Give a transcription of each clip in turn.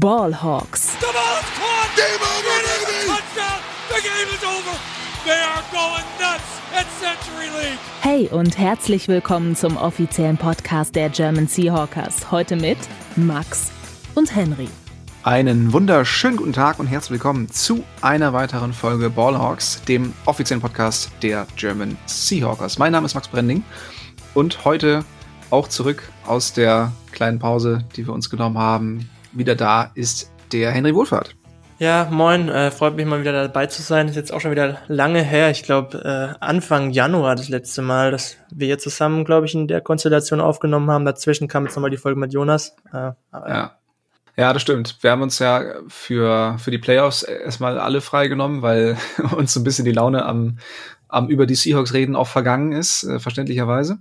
Ballhawks. Hey und herzlich willkommen zum offiziellen Podcast der German Seahawkers. Heute mit Max und Henry. Einen wunderschönen guten Tag und herzlich willkommen zu einer weiteren Folge Ballhawks, dem offiziellen Podcast der German Seahawkers. Mein Name ist Max Brending und heute auch zurück aus der kleinen Pause, die wir uns genommen haben. Wieder da ist der Henry Wohlfahrt. Ja, moin, äh, freut mich mal wieder dabei zu sein. Ist jetzt auch schon wieder lange her. Ich glaube, äh, Anfang Januar das letzte Mal, dass wir hier zusammen, glaube ich, in der Konstellation aufgenommen haben. Dazwischen kam jetzt nochmal die Folge mit Jonas. Äh, ja. Ja, das stimmt. Wir haben uns ja für, für die Playoffs erstmal alle freigenommen, weil uns so ein bisschen die Laune am, am über die Seahawks reden auch vergangen ist, äh, verständlicherweise.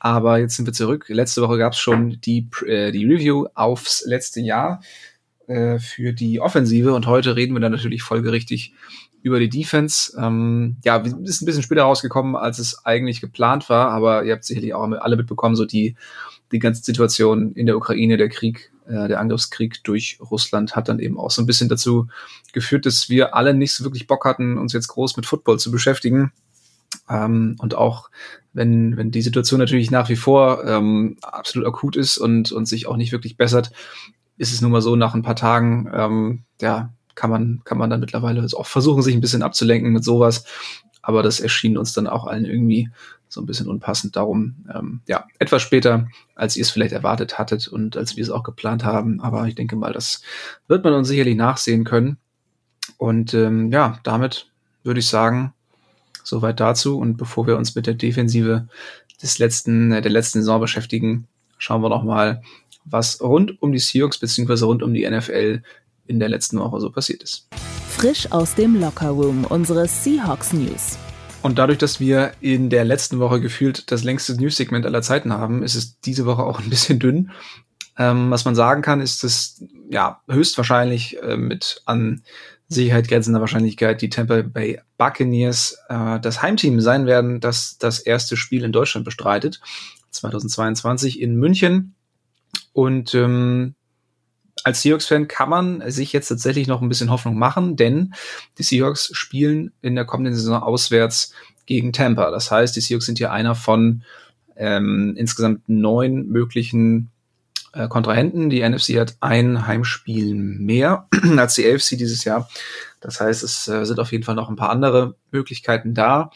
Aber jetzt sind wir zurück. Letzte Woche gab es schon die, äh, die Review aufs letzte Jahr äh, für die Offensive und heute reden wir dann natürlich folgerichtig über die Defense. Ähm, ja, sind ein bisschen später rausgekommen, als es eigentlich geplant war, aber ihr habt sicherlich auch alle mitbekommen, so die, die ganze Situation in der Ukraine, der Krieg, äh, der Angriffskrieg durch Russland hat dann eben auch so ein bisschen dazu geführt, dass wir alle nicht so wirklich Bock hatten, uns jetzt groß mit Football zu beschäftigen. Ähm, und auch wenn, wenn die Situation natürlich nach wie vor ähm, absolut akut ist und, und sich auch nicht wirklich bessert, ist es nun mal so, nach ein paar Tagen, ähm, ja, kann man, kann man dann mittlerweile auch versuchen, sich ein bisschen abzulenken mit sowas. Aber das erschien uns dann auch allen irgendwie so ein bisschen unpassend. Darum, ähm, ja, etwas später, als ihr es vielleicht erwartet hattet und als wir es auch geplant haben. Aber ich denke mal, das wird man uns sicherlich nachsehen können. Und ähm, ja, damit würde ich sagen, Soweit dazu. Und bevor wir uns mit der Defensive des letzten, äh, der letzten Saison beschäftigen, schauen wir noch mal, was rund um die Seahawks bzw. rund um die NFL in der letzten Woche so passiert ist. Frisch aus dem Lockerroom unsere Seahawks News. Und dadurch, dass wir in der letzten Woche gefühlt das längste News-Segment aller Zeiten haben, ist es diese Woche auch ein bisschen dünn. Ähm, was man sagen kann, ist, dass ja höchstwahrscheinlich äh, mit an Sicherheit grenzender Wahrscheinlichkeit die Tampa Bay Buccaneers äh, das Heimteam sein werden, das das erste Spiel in Deutschland bestreitet, 2022 in München. Und ähm, als Seahawks-Fan kann man sich jetzt tatsächlich noch ein bisschen Hoffnung machen, denn die Seahawks spielen in der kommenden Saison auswärts gegen Tampa. Das heißt, die Seahawks sind hier einer von ähm, insgesamt neun möglichen äh, Kontrahenten. Die NFC hat ein Heimspiel mehr als die AFC dieses Jahr. Das heißt, es äh, sind auf jeden Fall noch ein paar andere Möglichkeiten da.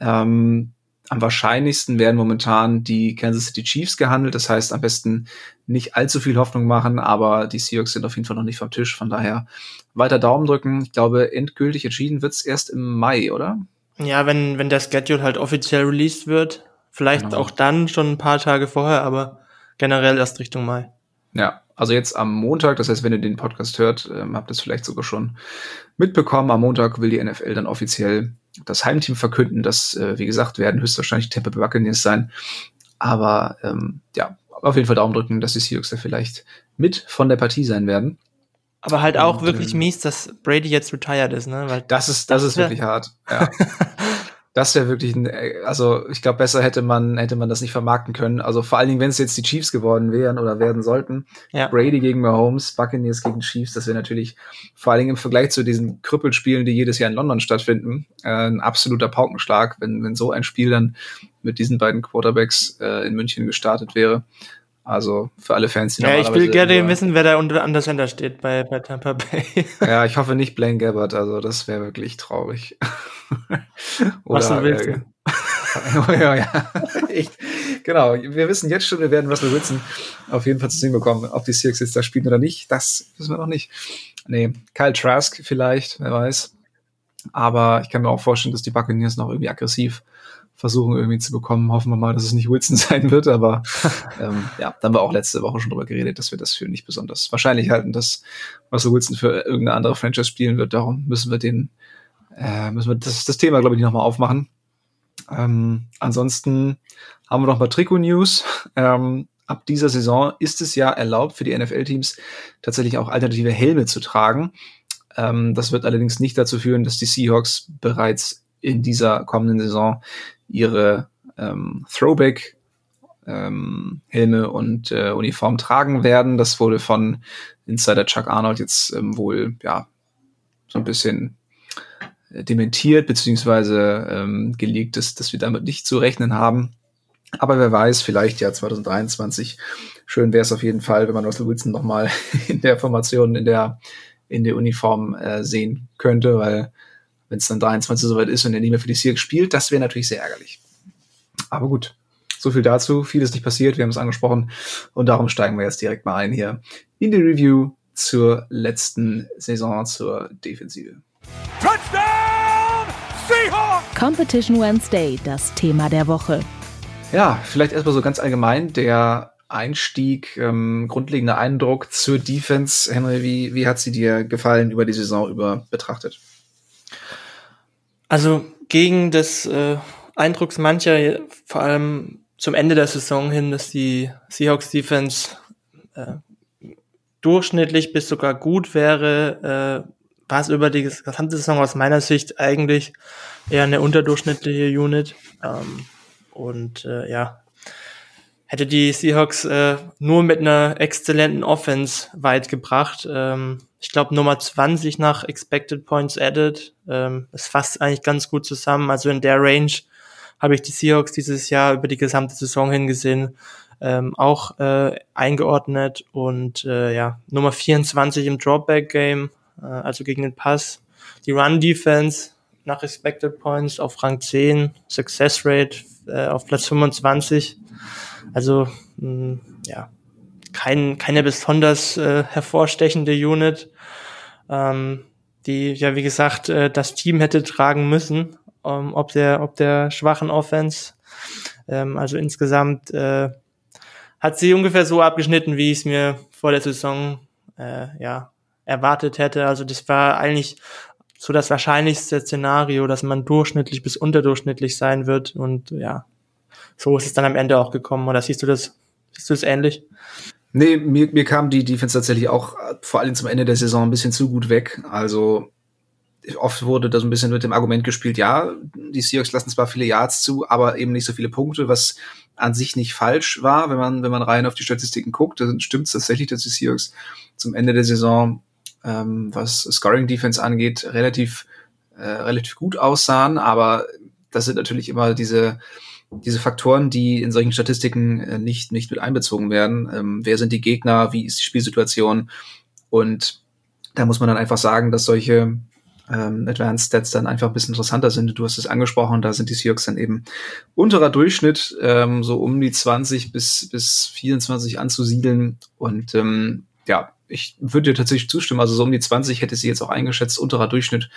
Ähm, am wahrscheinlichsten werden momentan die Kansas City Chiefs gehandelt. Das heißt, am besten nicht allzu viel Hoffnung machen, aber die Seahawks sind auf jeden Fall noch nicht vom Tisch. Von daher weiter Daumen drücken. Ich glaube, endgültig entschieden wird's erst im Mai, oder? Ja, wenn, wenn der Schedule halt offiziell released wird. Vielleicht genau. auch dann schon ein paar Tage vorher, aber generell erst Richtung Mai. Ja, also jetzt am Montag, das heißt, wenn ihr den Podcast hört, ähm, habt ihr es vielleicht sogar schon mitbekommen. Am Montag will die NFL dann offiziell das Heimteam verkünden. Das, äh, wie gesagt, werden höchstwahrscheinlich Tampa Bay Buccaneers sein. Aber ähm, ja, auf jeden Fall Daumen drücken, dass die Seahawks da vielleicht mit von der Partie sein werden. Aber halt auch Und, wirklich ähm, mies, dass Brady jetzt retired ist, ne? Weil das ist, das, das ist wirklich hart. Ja. Das wäre wirklich ein, also ich glaube, besser hätte man, hätte man das nicht vermarkten können. Also vor allen Dingen, wenn es jetzt die Chiefs geworden wären oder werden sollten. Ja. Brady gegen Mahomes, Buccaneers gegen Chiefs, das wäre natürlich vor allen Dingen im Vergleich zu diesen Krüppelspielen, die jedes Jahr in London stattfinden, äh, ein absoluter Paukenschlag, wenn, wenn so ein Spiel dann mit diesen beiden Quarterbacks äh, in München gestartet wäre. Also für alle Fans, die Ja, ich will gerne wissen, wer da unter an der Center steht bei, bei Tampa Bay. ja, ich hoffe nicht Blaine Gabbard, also das wäre wirklich traurig. Oder, Was du willst. Äh, ja, ja, echt. Genau, wir wissen jetzt schon, wir werden Russell Wilson auf jeden Fall zu sehen bekommen. Ob die Seahawks jetzt da spielen oder nicht, das wissen wir noch nicht. Nee, Kyle Trask vielleicht, wer weiß. Aber ich kann mir auch vorstellen, dass die Buccaneers noch irgendwie aggressiv versuchen irgendwie zu bekommen. Hoffen wir mal, dass es nicht Wilson sein wird, aber ähm, ja, da haben wir auch letzte Woche schon drüber geredet, dass wir das für nicht besonders wahrscheinlich halten, dass Russell Wilson für irgendeine andere Franchise spielen wird. Darum müssen wir den, äh, müssen wir das, das Thema, glaube ich, nicht nochmal aufmachen. Ähm, ansonsten haben wir noch mal Trikot-News. Ähm, ab dieser Saison ist es ja erlaubt für die NFL-Teams tatsächlich auch alternative Helme zu tragen. Ähm, das wird allerdings nicht dazu führen, dass die Seahawks bereits in dieser kommenden Saison ihre ähm, Throwback ähm, Helme und äh, Uniform tragen werden. Das wurde von Insider Chuck Arnold jetzt ähm, wohl ja so ein bisschen äh, dementiert beziehungsweise ähm, gelegt ist, dass wir damit nicht zu rechnen haben. Aber wer weiß, vielleicht ja 2023. Schön wäre es auf jeden Fall, wenn man Russell Wilson nochmal in der Formation, in der, in der Uniform äh, sehen könnte, weil wenn es dann 23 soweit ist und er nie mehr für die Seahawks spielt, das wäre natürlich sehr ärgerlich. Aber gut, so viel dazu. Vieles nicht passiert, wir haben es angesprochen und darum steigen wir jetzt direkt mal ein hier in die Review zur letzten Saison zur Defensive. Touchdown Seahawks! Competition Wednesday, das Thema der Woche. Ja, vielleicht erstmal so ganz allgemein der Einstieg, ähm, grundlegender Eindruck zur Defense. Henry, wie, wie hat sie dir gefallen über die Saison über betrachtet? Also gegen das äh, Eindrucks mancher, vor allem zum Ende der Saison hin, dass die Seahawks Defense äh, durchschnittlich bis sogar gut wäre, äh, war es über die gesamte Saison aus meiner Sicht eigentlich eher eine unterdurchschnittliche Unit. Ähm, und äh, ja, hätte die Seahawks äh, nur mit einer exzellenten Offense weit gebracht. Ähm, ich glaube Nummer 20 nach Expected Points Added. Ähm, es fasst eigentlich ganz gut zusammen. Also in der Range habe ich die Seahawks dieses Jahr über die gesamte Saison hingesehen ähm, auch äh, eingeordnet und äh, ja Nummer 24 im Dropback Game, äh, also gegen den Pass. Die Run Defense nach Expected Points auf Rang 10, Success Rate äh, auf Platz 25. Also mh, mm, ja, kein, keine besonders äh, hervorstechende Unit, ähm, die ja wie gesagt äh, das Team hätte tragen müssen, ähm, ob der ob der schwachen Offense. Ähm, also insgesamt äh, hat sie ungefähr so abgeschnitten, wie ich es mir vor der Saison äh, ja erwartet hätte. Also das war eigentlich so das wahrscheinlichste Szenario, dass man durchschnittlich bis unterdurchschnittlich sein wird. Und ja, so ist es dann am Ende auch gekommen. Oder siehst du das, siehst du das ähnlich? Nee, mir, mir kam die Defense tatsächlich auch vor allem zum Ende der Saison ein bisschen zu gut weg. Also oft wurde da so ein bisschen mit dem Argument gespielt, ja, die Seahawks lassen zwar viele Yards zu, aber eben nicht so viele Punkte, was an sich nicht falsch war, wenn man, wenn man rein auf die Statistiken guckt. Dann stimmt es tatsächlich, dass die Seahawks zum Ende der Saison ähm, was Scoring Defense angeht, relativ, äh, relativ gut aussahen, aber das sind natürlich immer diese, diese Faktoren, die in solchen Statistiken äh, nicht, nicht mit einbezogen werden. Ähm, wer sind die Gegner? Wie ist die Spielsituation? Und da muss man dann einfach sagen, dass solche ähm, Advanced Stats dann einfach ein bisschen interessanter sind. Du hast es angesprochen, da sind die Seahawks dann eben unterer Durchschnitt, ähm, so um die 20 bis, bis 24 anzusiedeln. Und ähm, ja, ich würde dir tatsächlich zustimmen. Also so um die 20 hätte sie jetzt auch eingeschätzt, unterer Durchschnitt.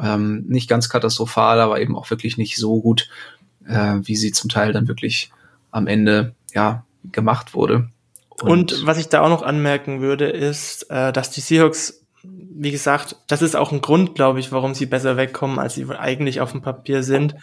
Ähm, nicht ganz katastrophal, aber eben auch wirklich nicht so gut, äh, wie sie zum Teil dann wirklich am Ende ja gemacht wurde. Und, Und was ich da auch noch anmerken würde, ist, äh, dass die Seahawks, wie gesagt, das ist auch ein Grund, glaube ich, warum sie besser wegkommen, als sie eigentlich auf dem Papier sind.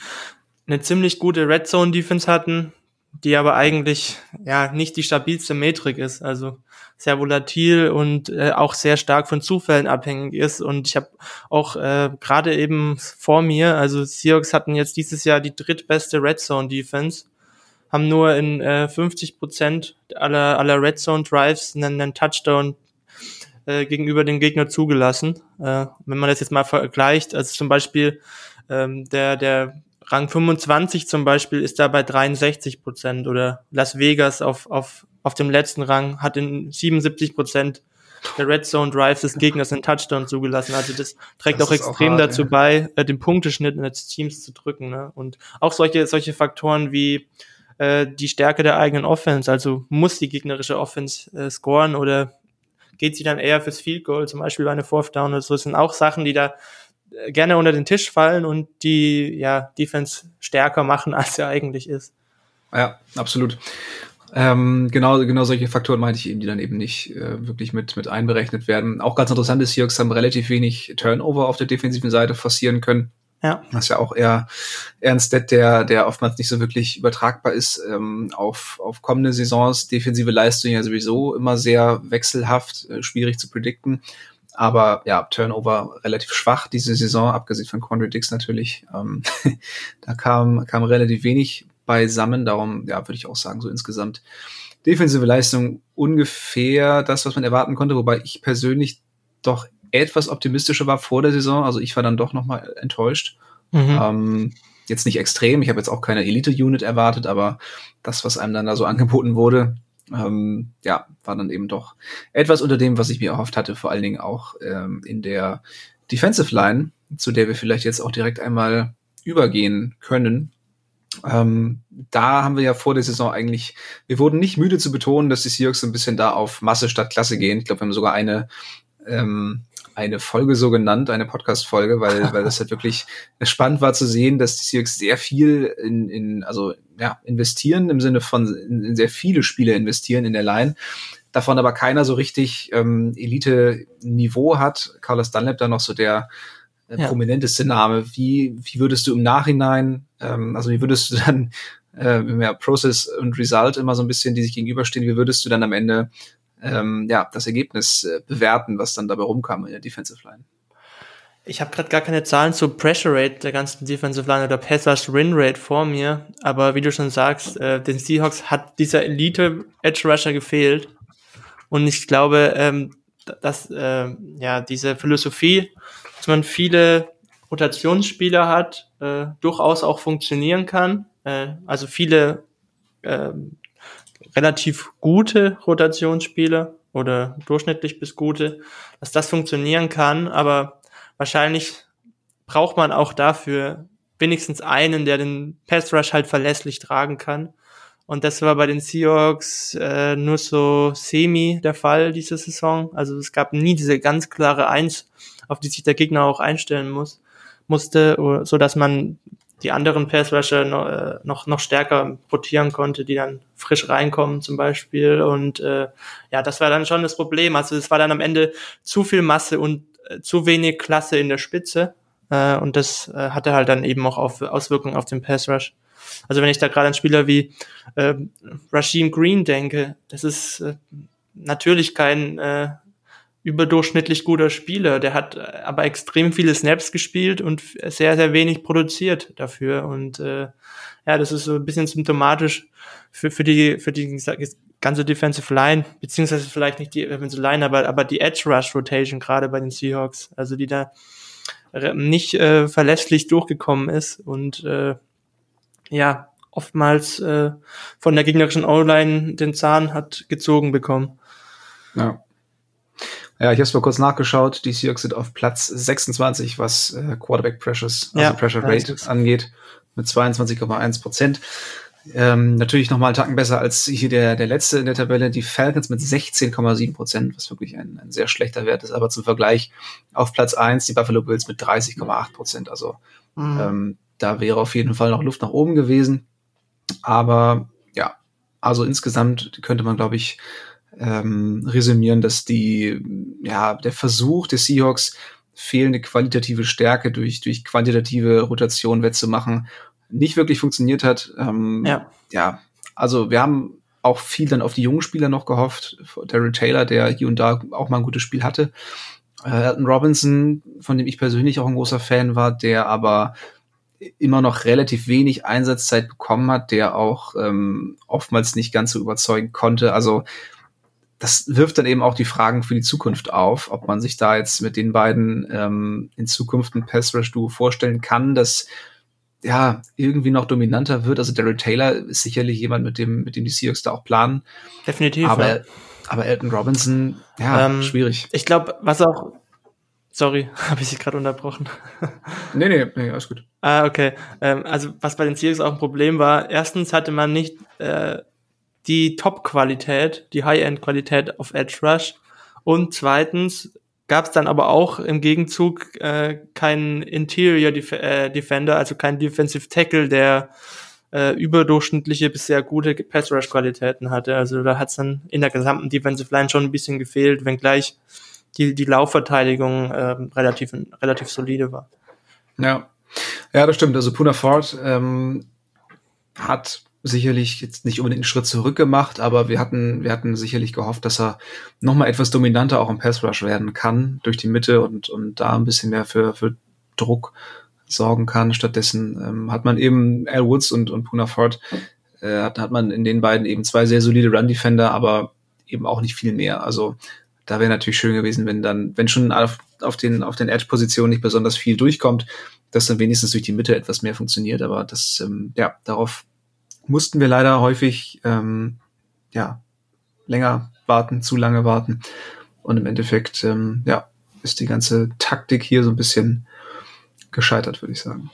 Eine ziemlich gute Red Zone Defense hatten, die aber eigentlich ja nicht die stabilste Metrik ist. Also sehr volatil und äh, auch sehr stark von Zufällen abhängig ist. Und ich habe auch äh, gerade eben vor mir, also Seahawks hatten jetzt dieses Jahr die drittbeste Red Zone Defense, haben nur in äh, 50 Prozent aller, aller Red Zone Drives einen, einen Touchdown äh, gegenüber dem Gegner zugelassen. Äh, wenn man das jetzt mal vergleicht, also zum Beispiel ähm, der, der Rang 25 zum Beispiel ist da bei 63 Prozent oder Las Vegas auf, auf auf dem letzten Rang, hat in 77 Prozent der Red Zone Drives des Gegners einen Touchdown zugelassen. Also das trägt das auch extrem auch hart, dazu ja. bei, äh, den Punkteschnitt des Teams zu drücken. Ne? Und auch solche, solche Faktoren wie äh, die Stärke der eigenen Offense, also muss die gegnerische Offense äh, scoren oder geht sie dann eher fürs Field Goal, zum Beispiel bei einer Fourth Down oder so. Das sind auch Sachen, die da gerne unter den Tisch fallen und die ja Defense stärker machen, als sie eigentlich ist. Ja, absolut. Ähm, genau, genau solche Faktoren meinte ich eben, die dann eben nicht äh, wirklich mit, mit einberechnet werden. Auch ganz interessant ist, Seahawks haben relativ wenig Turnover auf der defensiven Seite forcieren können. Ja. Das ist ja auch eher, eher ein Stat, der, der oftmals nicht so wirklich übertragbar ist ähm, auf, auf kommende Saisons. Defensive Leistung ja sowieso immer sehr wechselhaft, äh, schwierig zu predikten. Aber ja, Turnover relativ schwach diese Saison, abgesehen von Quandre Dix natürlich. Ähm, da kam, kam relativ wenig beisammen. Darum, ja, würde ich auch sagen, so insgesamt defensive Leistung ungefähr das, was man erwarten konnte, wobei ich persönlich doch etwas optimistischer war vor der Saison. Also ich war dann doch nochmal enttäuscht. Mhm. Ähm, jetzt nicht extrem, ich habe jetzt auch keine Elite-Unit erwartet, aber das, was einem dann da so angeboten wurde, ähm, ja, war dann eben doch etwas unter dem, was ich mir erhofft hatte, vor allen Dingen auch ähm, in der Defensive Line, zu der wir vielleicht jetzt auch direkt einmal übergehen können. Ähm, da haben wir ja vor der Saison eigentlich, wir wurden nicht müde zu betonen, dass die Seahawks ein bisschen da auf Masse statt Klasse gehen. Ich glaube, wir haben sogar eine ähm, eine Folge so genannt, eine Podcast-Folge, weil, weil das halt wirklich spannend war zu sehen, dass die Seahawks sehr viel in, in also ja, investieren im Sinne von in, in sehr viele Spiele investieren in der Line, davon aber keiner so richtig ähm, Elite-Niveau hat. Carlos Dunlap da noch so der äh, ja. prominenteste Name. Wie, wie würdest du im Nachhinein, ähm, also wie würdest du dann äh, ja, Process und Result immer so ein bisschen, die sich gegenüberstehen, wie würdest du dann am Ende ähm, ja, das Ergebnis äh, bewerten, was dann dabei rumkam in der Defensive Line. Ich habe gerade gar keine Zahlen zur Pressure Rate der ganzen Defensive Line oder Passers Win Rate vor mir, aber wie du schon sagst, äh, den Seahawks hat dieser Elite Edge Rusher gefehlt und ich glaube, ähm, dass äh, ja diese Philosophie, dass man viele Rotationsspieler hat, äh, durchaus auch funktionieren kann. Äh, also viele äh, relativ gute Rotationsspiele oder durchschnittlich bis gute, dass das funktionieren kann, aber wahrscheinlich braucht man auch dafür wenigstens einen, der den Pass Rush halt verlässlich tragen kann. Und das war bei den Seahawks äh, nur so semi der Fall diese Saison. Also es gab nie diese ganz klare Eins, auf die sich der Gegner auch einstellen muss, musste, so dass man die anderen Passrusher noch, äh, noch, noch stärker rotieren konnte, die dann frisch reinkommen zum Beispiel. Und äh, ja, das war dann schon das Problem. Also es war dann am Ende zu viel Masse und äh, zu wenig Klasse in der Spitze. Äh, und das äh, hatte halt dann eben auch auf, Auswirkungen auf den Passrush. Also wenn ich da gerade an Spieler wie äh, Rashim Green denke, das ist äh, natürlich kein äh, überdurchschnittlich guter Spieler. Der hat äh, aber extrem viele Snaps gespielt und sehr, sehr wenig produziert dafür. Und äh, ja, das ist so ein bisschen symptomatisch für, für die, für die ganze Defensive Line, beziehungsweise vielleicht nicht die Defensive Line, aber, aber die Edge Rush Rotation, gerade bei den Seahawks, also die da nicht äh, verlässlich durchgekommen ist und äh, ja, oftmals äh, von der gegnerischen O-Line den Zahn hat gezogen bekommen. Ja. Ja, ich habe es mal kurz nachgeschaut. Die Seahawks sind auf Platz 26, was äh, Quarterback Pressures, also ja, Pressure Rate angeht, mit 22,1 Prozent. Ähm, natürlich nochmal einen Tacken besser als hier der, der letzte in der Tabelle, die Falcons mit 16,7 Prozent, was wirklich ein, ein sehr schlechter Wert ist. Aber zum Vergleich auf Platz 1 die Buffalo Bills mit 30,8 Prozent. Also mhm. ähm, da wäre auf jeden Fall noch Luft nach oben gewesen. Aber ja, also insgesamt könnte man, glaube ich, ähm, resümieren, dass die, ja, der Versuch des Seahawks, fehlende qualitative Stärke durch, durch quantitative Rotation wettzumachen, nicht wirklich funktioniert hat. Ähm, ja. ja, also wir haben auch viel dann auf die jungen Spieler noch gehofft. Daryl Taylor, der hier und da auch mal ein gutes Spiel hatte. Äh, Elton Robinson, von dem ich persönlich auch ein großer Fan war, der aber immer noch relativ wenig Einsatzzeit bekommen hat, der auch ähm, oftmals nicht ganz so überzeugen konnte. Also das wirft dann eben auch die Fragen für die Zukunft auf, ob man sich da jetzt mit den beiden ähm, in Zukunft ein Pass Rush Duo vorstellen kann, das ja irgendwie noch dominanter wird. Also Daryl Taylor ist sicherlich jemand, mit dem mit dem die Seahawks da auch planen. Definitiv. Aber ja. aber Elton Robinson, ja, ähm, schwierig. Ich glaube, was auch Sorry, habe ich Sie gerade unterbrochen? nee, nee, nee, alles gut. Ah, okay. Ähm, also was bei den Seahawks auch ein Problem war, erstens hatte man nicht äh, die Top-Qualität, die High-End-Qualität auf Edge Rush. Und zweitens gab es dann aber auch im Gegenzug äh, keinen Interior Def äh, Defender, also keinen Defensive Tackle, der äh, überdurchschnittliche bis sehr gute Pass Rush Qualitäten hatte. Also da hat es dann in der gesamten Defensive Line schon ein bisschen gefehlt, wenngleich die, die Laufverteidigung äh, relativ, relativ solide war. Ja. Ja, das stimmt. Also Puna Ford ähm, hat sicherlich jetzt nicht unbedingt einen Schritt zurück gemacht, aber wir hatten, wir hatten sicherlich gehofft, dass er nochmal etwas dominanter auch im Pass Rush werden kann durch die Mitte und, und da ein bisschen mehr für, für Druck sorgen kann. Stattdessen ähm, hat man eben Al Woods und, und Puna Ford, äh, hat, hat man in den beiden eben zwei sehr solide Run-Defender, aber eben auch nicht viel mehr. Also da wäre natürlich schön gewesen, wenn dann, wenn schon auf, auf den, auf den Edge-Positionen nicht besonders viel durchkommt, dass dann wenigstens durch die Mitte etwas mehr funktioniert. Aber das, ähm, ja, darauf mussten wir leider häufig, ähm, ja, länger warten, zu lange warten. Und im Endeffekt, ähm, ja, ist die ganze Taktik hier so ein bisschen gescheitert, würde ich sagen.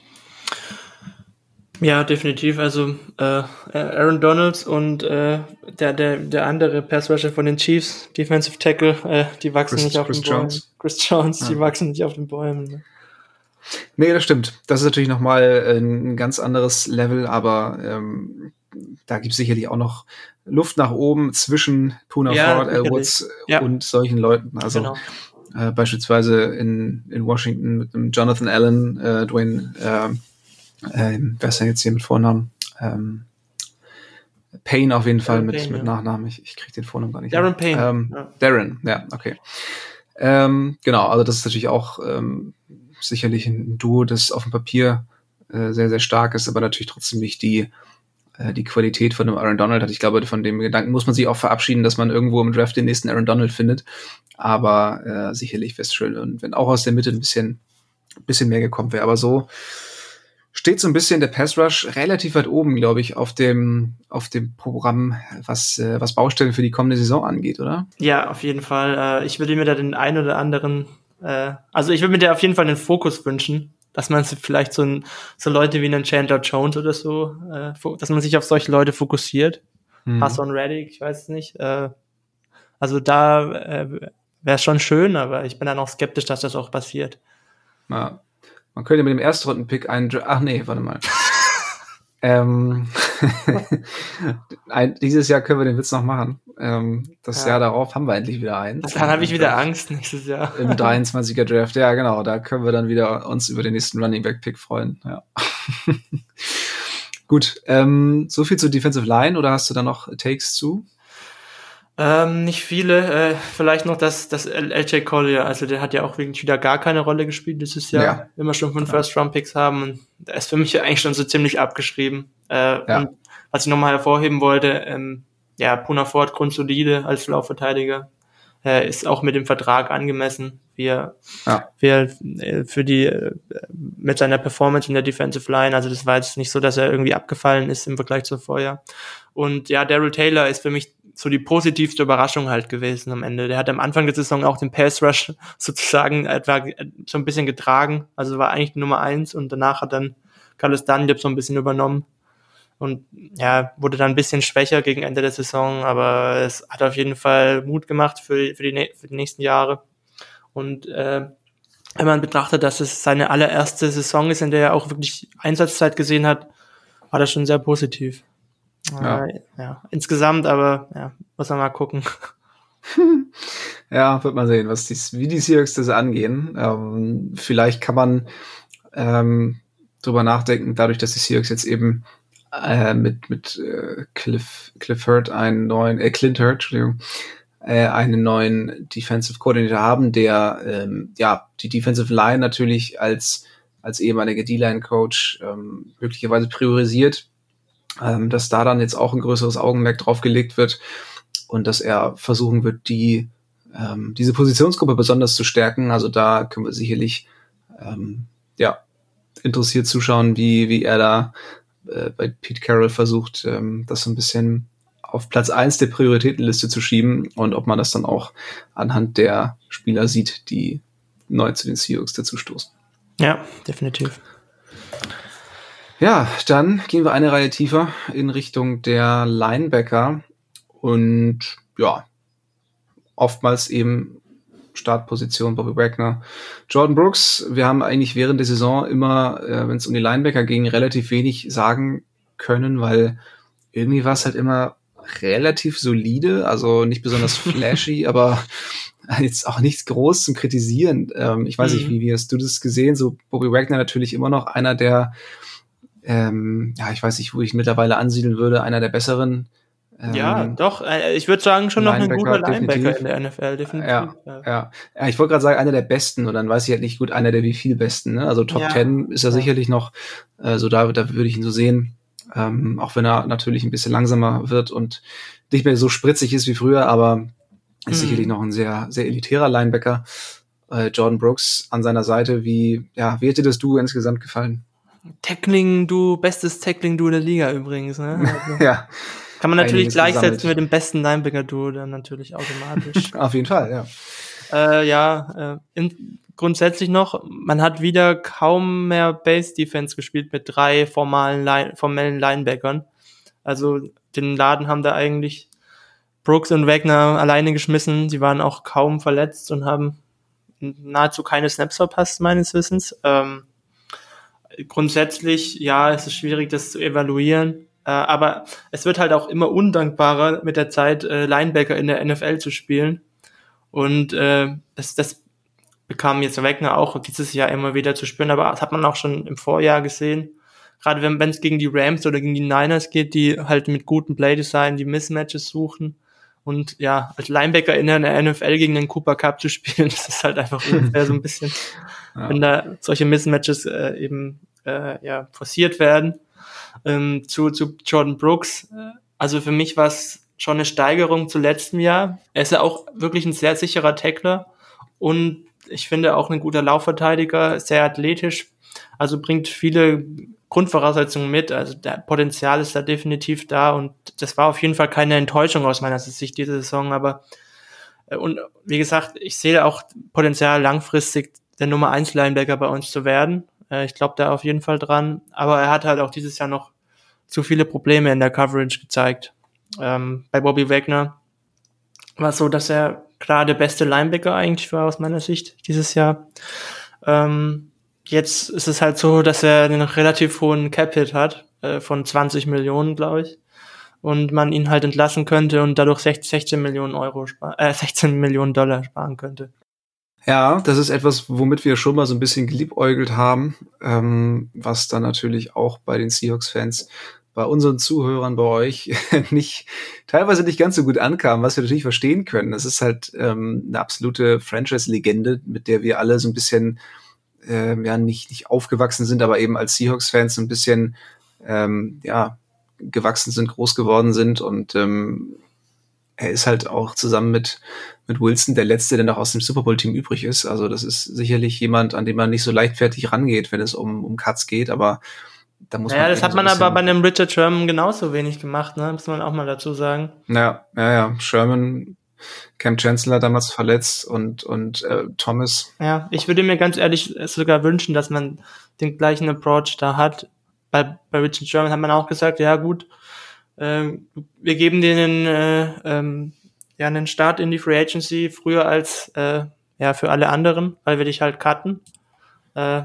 Ja, definitiv. Also äh, Aaron Donalds und äh, der, der, der andere Passrusher von den Chiefs, Defensive Tackle, äh, die wachsen Chris, nicht auf Chris den Bäumen. Jones. Chris Jones, ja. die wachsen nicht auf den Bäumen. Ne? Nee, das stimmt. Das ist natürlich nochmal ein ganz anderes Level, aber ähm, da gibt es sicherlich auch noch Luft nach oben zwischen Puna ja, Ford, Elwoods ja. und solchen Leuten. Also genau. äh, beispielsweise in, in Washington mit einem Jonathan Allen, äh, Dwayne äh, äh, wer ist denn jetzt hier mit Vornamen? Ähm, Payne auf jeden Fall mit, Payne, mit ja. Nachnamen. Ich, ich kriege den Vornamen gar nicht. Darren Payne. Ähm. Darren, ja, okay. Ähm, genau, also das ist natürlich auch ähm, sicherlich ein Duo, das auf dem Papier äh, sehr, sehr stark ist, aber natürlich trotzdem nicht die, äh, die Qualität von dem Aaron Donald hat. Ich glaube, von dem Gedanken muss man sich auch verabschieden, dass man irgendwo im Draft den nächsten Aaron Donald findet. Aber äh, sicherlich wäre es schön, wenn auch aus der Mitte ein bisschen, bisschen mehr gekommen wäre. Aber so steht so ein bisschen der Pass Rush relativ weit oben, glaube ich, auf dem, auf dem Programm, was, äh, was Baustellen für die kommende Saison angeht, oder? Ja, auf jeden Fall. Äh, ich würde mir da den einen oder anderen, äh, also ich würde mir da auf jeden Fall den Fokus wünschen, dass man vielleicht so, ein, so Leute wie einen Chandler Jones oder so, äh, dass man sich auf solche Leute fokussiert. Mhm. Hassan Reddick, ich weiß es nicht. Äh, also da äh, wäre es schon schön, aber ich bin dann auch skeptisch, dass das auch passiert. Ja. Man könnte mit dem Erstrunden-Pick einen. Ach nee, warte mal. Ähm, ein, dieses Jahr können wir den Witz noch machen. Ähm, das ja. Jahr darauf haben wir endlich wieder einen. Dann habe ich wieder Angst nächstes Jahr. Im 23er Draft, ja genau. Da können wir dann wieder uns über den nächsten Running Back Pick freuen. Ja. Gut, ähm, so viel zur Defensive Line oder hast du da noch Takes zu? Ähm, nicht viele. Äh, vielleicht noch das, das LJ Collier. Also der hat ja auch wirklich wieder gar keine Rolle gespielt dieses Jahr. Ja. Immer schon fünf First-Round-Picks haben. Und der ist für mich eigentlich schon so ziemlich abgeschrieben. Äh, ja. Und was ich nochmal hervorheben wollte, ähm, ja, Puna Ford grundsolide als Laufverteidiger. Äh, ist auch mit dem Vertrag angemessen, wie er, ja. wie er äh, für die, äh, mit seiner Performance in der Defensive Line. Also das war jetzt nicht so, dass er irgendwie abgefallen ist im Vergleich zu vorher. Und ja, Daryl Taylor ist für mich so die positivste Überraschung halt gewesen am Ende. Der hat am Anfang der Saison auch den Pass Rush sozusagen etwa so ein bisschen getragen. Also war eigentlich Nummer eins und danach hat dann Carlos Dunlap so ein bisschen übernommen. Und ja, wurde dann ein bisschen schwächer gegen Ende der Saison, aber es hat auf jeden Fall Mut gemacht für, für, die, für die nächsten Jahre. Und äh, wenn man betrachtet, dass es seine allererste Saison ist, in der er auch wirklich Einsatzzeit gesehen hat, war das schon sehr positiv. Ja. Äh, ja. Insgesamt, aber ja, muss man mal gucken. ja, wird man sehen, was die, wie die Seahawks das angehen. Ähm, vielleicht kann man ähm, drüber nachdenken, dadurch, dass die Seahawks jetzt eben äh, mit, mit äh, Cliff, Cliff Hurt einen neuen, äh, Clint Hurt, Entschuldigung, äh, einen neuen Defensive Coordinator haben, der ähm, ja die Defensive Line natürlich als als ehemaliger D-Line-Coach ähm, möglicherweise priorisiert ähm, dass da dann jetzt auch ein größeres Augenmerk drauf gelegt wird und dass er versuchen wird, die ähm, diese Positionsgruppe besonders zu stärken. Also da können wir sicherlich ähm, ja interessiert zuschauen, wie wie er da äh, bei Pete Carroll versucht, ähm, das so ein bisschen auf Platz eins der Prioritätenliste zu schieben und ob man das dann auch anhand der Spieler sieht, die neu zu den Seahawks dazustoßen. Ja, definitiv. Ja, dann gehen wir eine Reihe tiefer in Richtung der Linebacker und ja, oftmals eben Startposition Bobby Wagner, Jordan Brooks. Wir haben eigentlich während der Saison immer, äh, wenn es um die Linebacker ging, relativ wenig sagen können, weil irgendwie war es halt immer relativ solide, also nicht besonders flashy, aber jetzt auch nichts groß zum Kritisieren. Ähm, ich weiß mhm. nicht, wie, wie hast du das gesehen? So Bobby Wagner natürlich immer noch einer der ähm, ja, ich weiß nicht, wo ich mittlerweile ansiedeln würde, einer der besseren ja, ähm, doch. Äh, ich würde sagen, schon noch ein guter Linebacker definitiv. in der NFL, definitiv. Ja, ja. ja. ja ich wollte gerade sagen, einer der besten, und dann weiß ich halt nicht gut, einer der wie viel besten. Ne? Also Top ja. 10 ist er sicherlich noch, äh, so da, da würde ich ihn so sehen. Ähm, auch wenn er natürlich ein bisschen langsamer wird und nicht mehr so spritzig ist wie früher, aber ist mhm. sicherlich noch ein sehr, sehr elitärer Linebacker. Äh, Jordan Brooks an seiner Seite, wie, ja, wie hätte das du insgesamt gefallen? Tackling, du, bestes Tackling-Du der Liga übrigens, ne? Also. ja. Kann man natürlich gleichsetzen mit dem besten Linebacker-Duo dann natürlich automatisch. Auf jeden Fall, ja. Äh, ja, äh, in, grundsätzlich noch, man hat wieder kaum mehr Base-Defense gespielt mit drei formalen Line, formellen Linebackern. Also den Laden haben da eigentlich Brooks und Wagner alleine geschmissen. Sie waren auch kaum verletzt und haben nahezu keine Snaps verpasst, meines Wissens. Ähm, grundsätzlich, ja, es ist schwierig, das zu evaluieren. Äh, aber es wird halt auch immer undankbarer mit der Zeit, äh, Linebacker in der NFL zu spielen. Und äh, das, das bekam jetzt Wegner auch dieses Jahr immer wieder zu spüren, aber das hat man auch schon im Vorjahr gesehen. Gerade wenn es gegen die Rams oder gegen die Niners geht, die halt mit gutem Playdesign die Mismatches suchen. Und ja, als Linebacker in der NFL gegen den Cooper Cup zu spielen, das ist halt einfach unfair so ein bisschen, ja. wenn da solche Mismatches äh, eben äh, ja, forciert werden ähm, zu, zu Jordan Brooks. Also für mich war es schon eine Steigerung zu letztem Jahr. Er ist ja auch wirklich ein sehr sicherer Tackler und ich finde auch ein guter Laufverteidiger, sehr athletisch, also bringt viele Grundvoraussetzungen mit. Also der Potenzial ist da definitiv da und das war auf jeden Fall keine Enttäuschung aus meiner Sicht diese Saison, aber äh, und wie gesagt, ich sehe auch Potenzial langfristig der Nummer 1 Linebacker bei uns zu werden. Äh, ich glaube da auf jeden Fall dran. Aber er hat halt auch dieses Jahr noch zu viele Probleme in der Coverage gezeigt. Ähm, bei Bobby Wagner war es so, dass er klar der beste Linebacker eigentlich war aus meiner Sicht dieses Jahr. Ähm, jetzt ist es halt so, dass er einen relativ hohen Cap-Hit hat, äh, von 20 Millionen, glaube ich. Und man ihn halt entlassen könnte und dadurch 16 Millionen Euro, äh, 16 Millionen Dollar sparen könnte. Ja, das ist etwas, womit wir schon mal so ein bisschen geliebäugelt haben, ähm, was dann natürlich auch bei den Seahawks-Fans, bei unseren Zuhörern, bei euch nicht teilweise nicht ganz so gut ankam, was wir natürlich verstehen können. Das ist halt ähm, eine absolute Franchise-Legende, mit der wir alle so ein bisschen äh, ja nicht nicht aufgewachsen sind, aber eben als Seahawks-Fans ein bisschen ähm, ja gewachsen sind, groß geworden sind und ähm, er ist halt auch zusammen mit, mit Wilson der Letzte, der noch aus dem Super Bowl-Team übrig ist. Also das ist sicherlich jemand, an dem man nicht so leichtfertig rangeht, wenn es um, um Cuts geht, aber da muss ja, man. Ja, das hat so man aber bei einem Richard Sherman genauso wenig gemacht, ne? Muss man auch mal dazu sagen. Ja, ja, ja. Sherman, Cam Chancellor damals verletzt und, und äh, Thomas. Ja, ich würde mir ganz ehrlich sogar wünschen, dass man den gleichen Approach da hat. Bei, bei Richard Sherman hat man auch gesagt, ja gut, ähm, wir geben denen äh, ähm, ja einen Start in die Free Agency früher als äh, ja für alle anderen, weil wir dich halt cutten. Äh,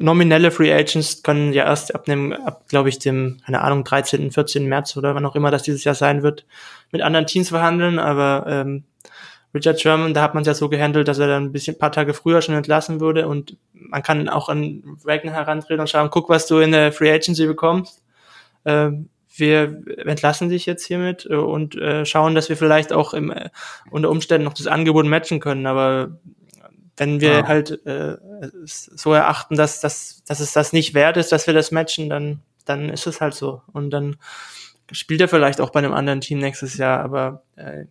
nominelle Free Agents können ja erst ab dem, ab, glaube ich, dem, keine Ahnung, 13., 14. März oder wann auch immer das dieses Jahr sein wird, mit anderen Teams verhandeln, aber ähm, Richard Sherman, da hat man es ja so gehandelt, dass er dann ein bisschen ein paar Tage früher schon entlassen wurde und man kann auch an Wagner herantreten und schauen, guck, was du in der Free Agency bekommst. Ähm, wir entlassen dich jetzt hiermit äh, und äh, schauen, dass wir vielleicht auch im, äh, unter Umständen noch das Angebot matchen können. Aber wenn wir ja. halt äh, so erachten, dass, dass, dass es das nicht wert ist, dass wir das matchen, dann, dann ist es halt so. Und dann spielt er vielleicht auch bei einem anderen Team nächstes Jahr. Aber äh,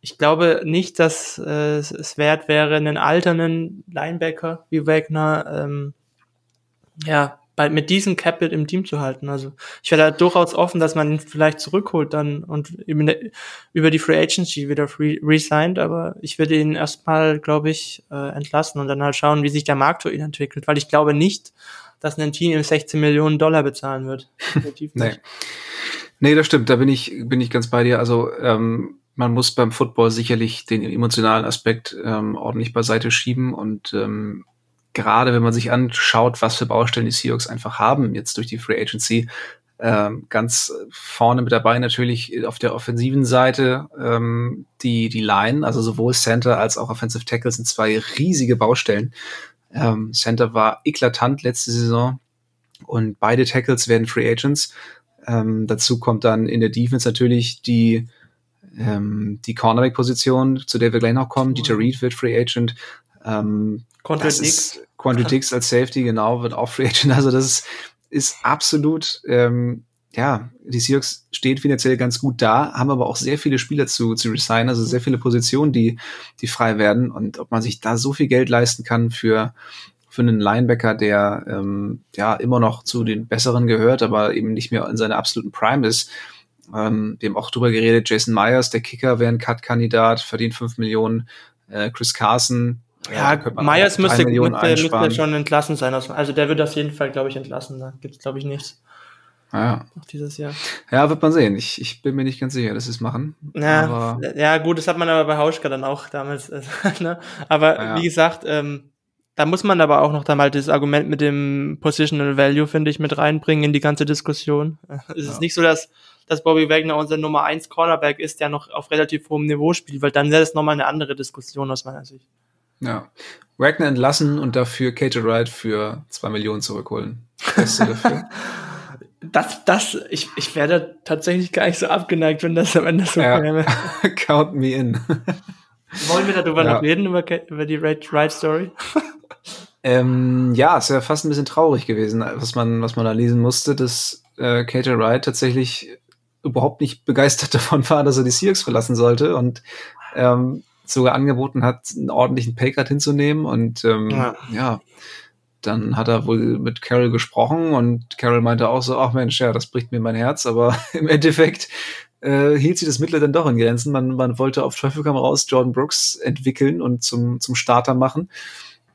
ich glaube nicht, dass äh, es wert wäre, einen alternden Linebacker wie Wagner ähm, ja, bei, mit diesem Capit im Team zu halten. Also ich wäre da durchaus offen, dass man ihn vielleicht zurückholt dann und über die Free Agency wieder free, resigned, aber ich würde ihn erstmal, glaube ich, äh, entlassen und dann halt schauen, wie sich der Markt für ihn entwickelt, weil ich glaube nicht, dass ein Team ihm 16 Millionen Dollar bezahlen wird. nee. nee, das stimmt, da bin ich, bin ich ganz bei dir. Also ähm, man muss beim Football sicherlich den emotionalen Aspekt ähm, ordentlich beiseite schieben und ähm, gerade wenn man sich anschaut, was für Baustellen die Seahawks einfach haben jetzt durch die Free Agency, ähm, ganz vorne mit dabei natürlich auf der offensiven Seite ähm, die, die Line, also sowohl Center als auch Offensive Tackle sind zwei riesige Baustellen. Ähm, Center war eklatant letzte Saison und beide Tackles werden Free Agents. Ähm, dazu kommt dann in der Defense natürlich die, ähm, die Cornerback-Position, zu der wir gleich noch kommen. Dieter Reed wird Free Agent. Ähm, Quantity Dix als Safety, genau, wird auch Free Agent. Also das ist, ist absolut, ähm, ja, die Seahawks stehen finanziell ganz gut da, haben aber auch sehr viele Spieler zu, zu resignen, also sehr viele Positionen, die, die frei werden. Und ob man sich da so viel Geld leisten kann für, für einen Linebacker, der ähm, ja immer noch zu den Besseren gehört, aber eben nicht mehr in seiner absoluten Prime ist. Ähm, wir haben auch drüber geredet, Jason Myers, der Kicker, wäre ein Cut-Kandidat, verdient fünf Millionen. Äh, Chris Carson. Ja, ja Myers müsste, müsste, müsste schon entlassen sein. Also der wird auf jeden Fall, glaube ich, entlassen. Da gibt es, glaube ich, nichts. Ja. Noch dieses Jahr. Ja, wird man sehen. Ich, ich bin mir nicht ganz sicher, dass sie es machen. Ja, ja, gut, das hat man aber bei Hauschka dann auch damals. ne? Aber ja. wie gesagt, ähm, da muss man aber auch noch dann mal das Argument mit dem Positional Value, finde ich, mit reinbringen in die ganze Diskussion. Es ja. ist nicht so, dass, dass Bobby Wagner unser Nummer 1 Cornerback ist, der noch auf relativ hohem Niveau spielt, weil dann wäre das nochmal eine andere Diskussion aus meiner Sicht. Ja. Wagner entlassen und dafür Kate Wright für zwei Millionen zurückholen. Beste dafür. das, das, ich, ich werde tatsächlich gar nicht so abgeneigt, wenn das am Ende so ja. wäre. Count me in. Wollen wir darüber ja. noch reden, über, über die Right Story? ähm, ja, es wäre fast ein bisschen traurig gewesen, was man, was man da lesen musste, dass äh, Cater Wright tatsächlich überhaupt nicht begeistert davon war, dass er die Seahawks verlassen sollte und ähm, sogar angeboten hat, einen ordentlichen Paycard hinzunehmen und ähm, ja. ja dann hat er wohl mit Carol gesprochen und Carol meinte auch so, ach Mensch, ja, das bricht mir mein Herz, aber im Endeffekt äh, hielt sich das Mittel dann doch in Grenzen. Man, man wollte auf Teufel komm raus Jordan Brooks entwickeln und zum, zum Starter machen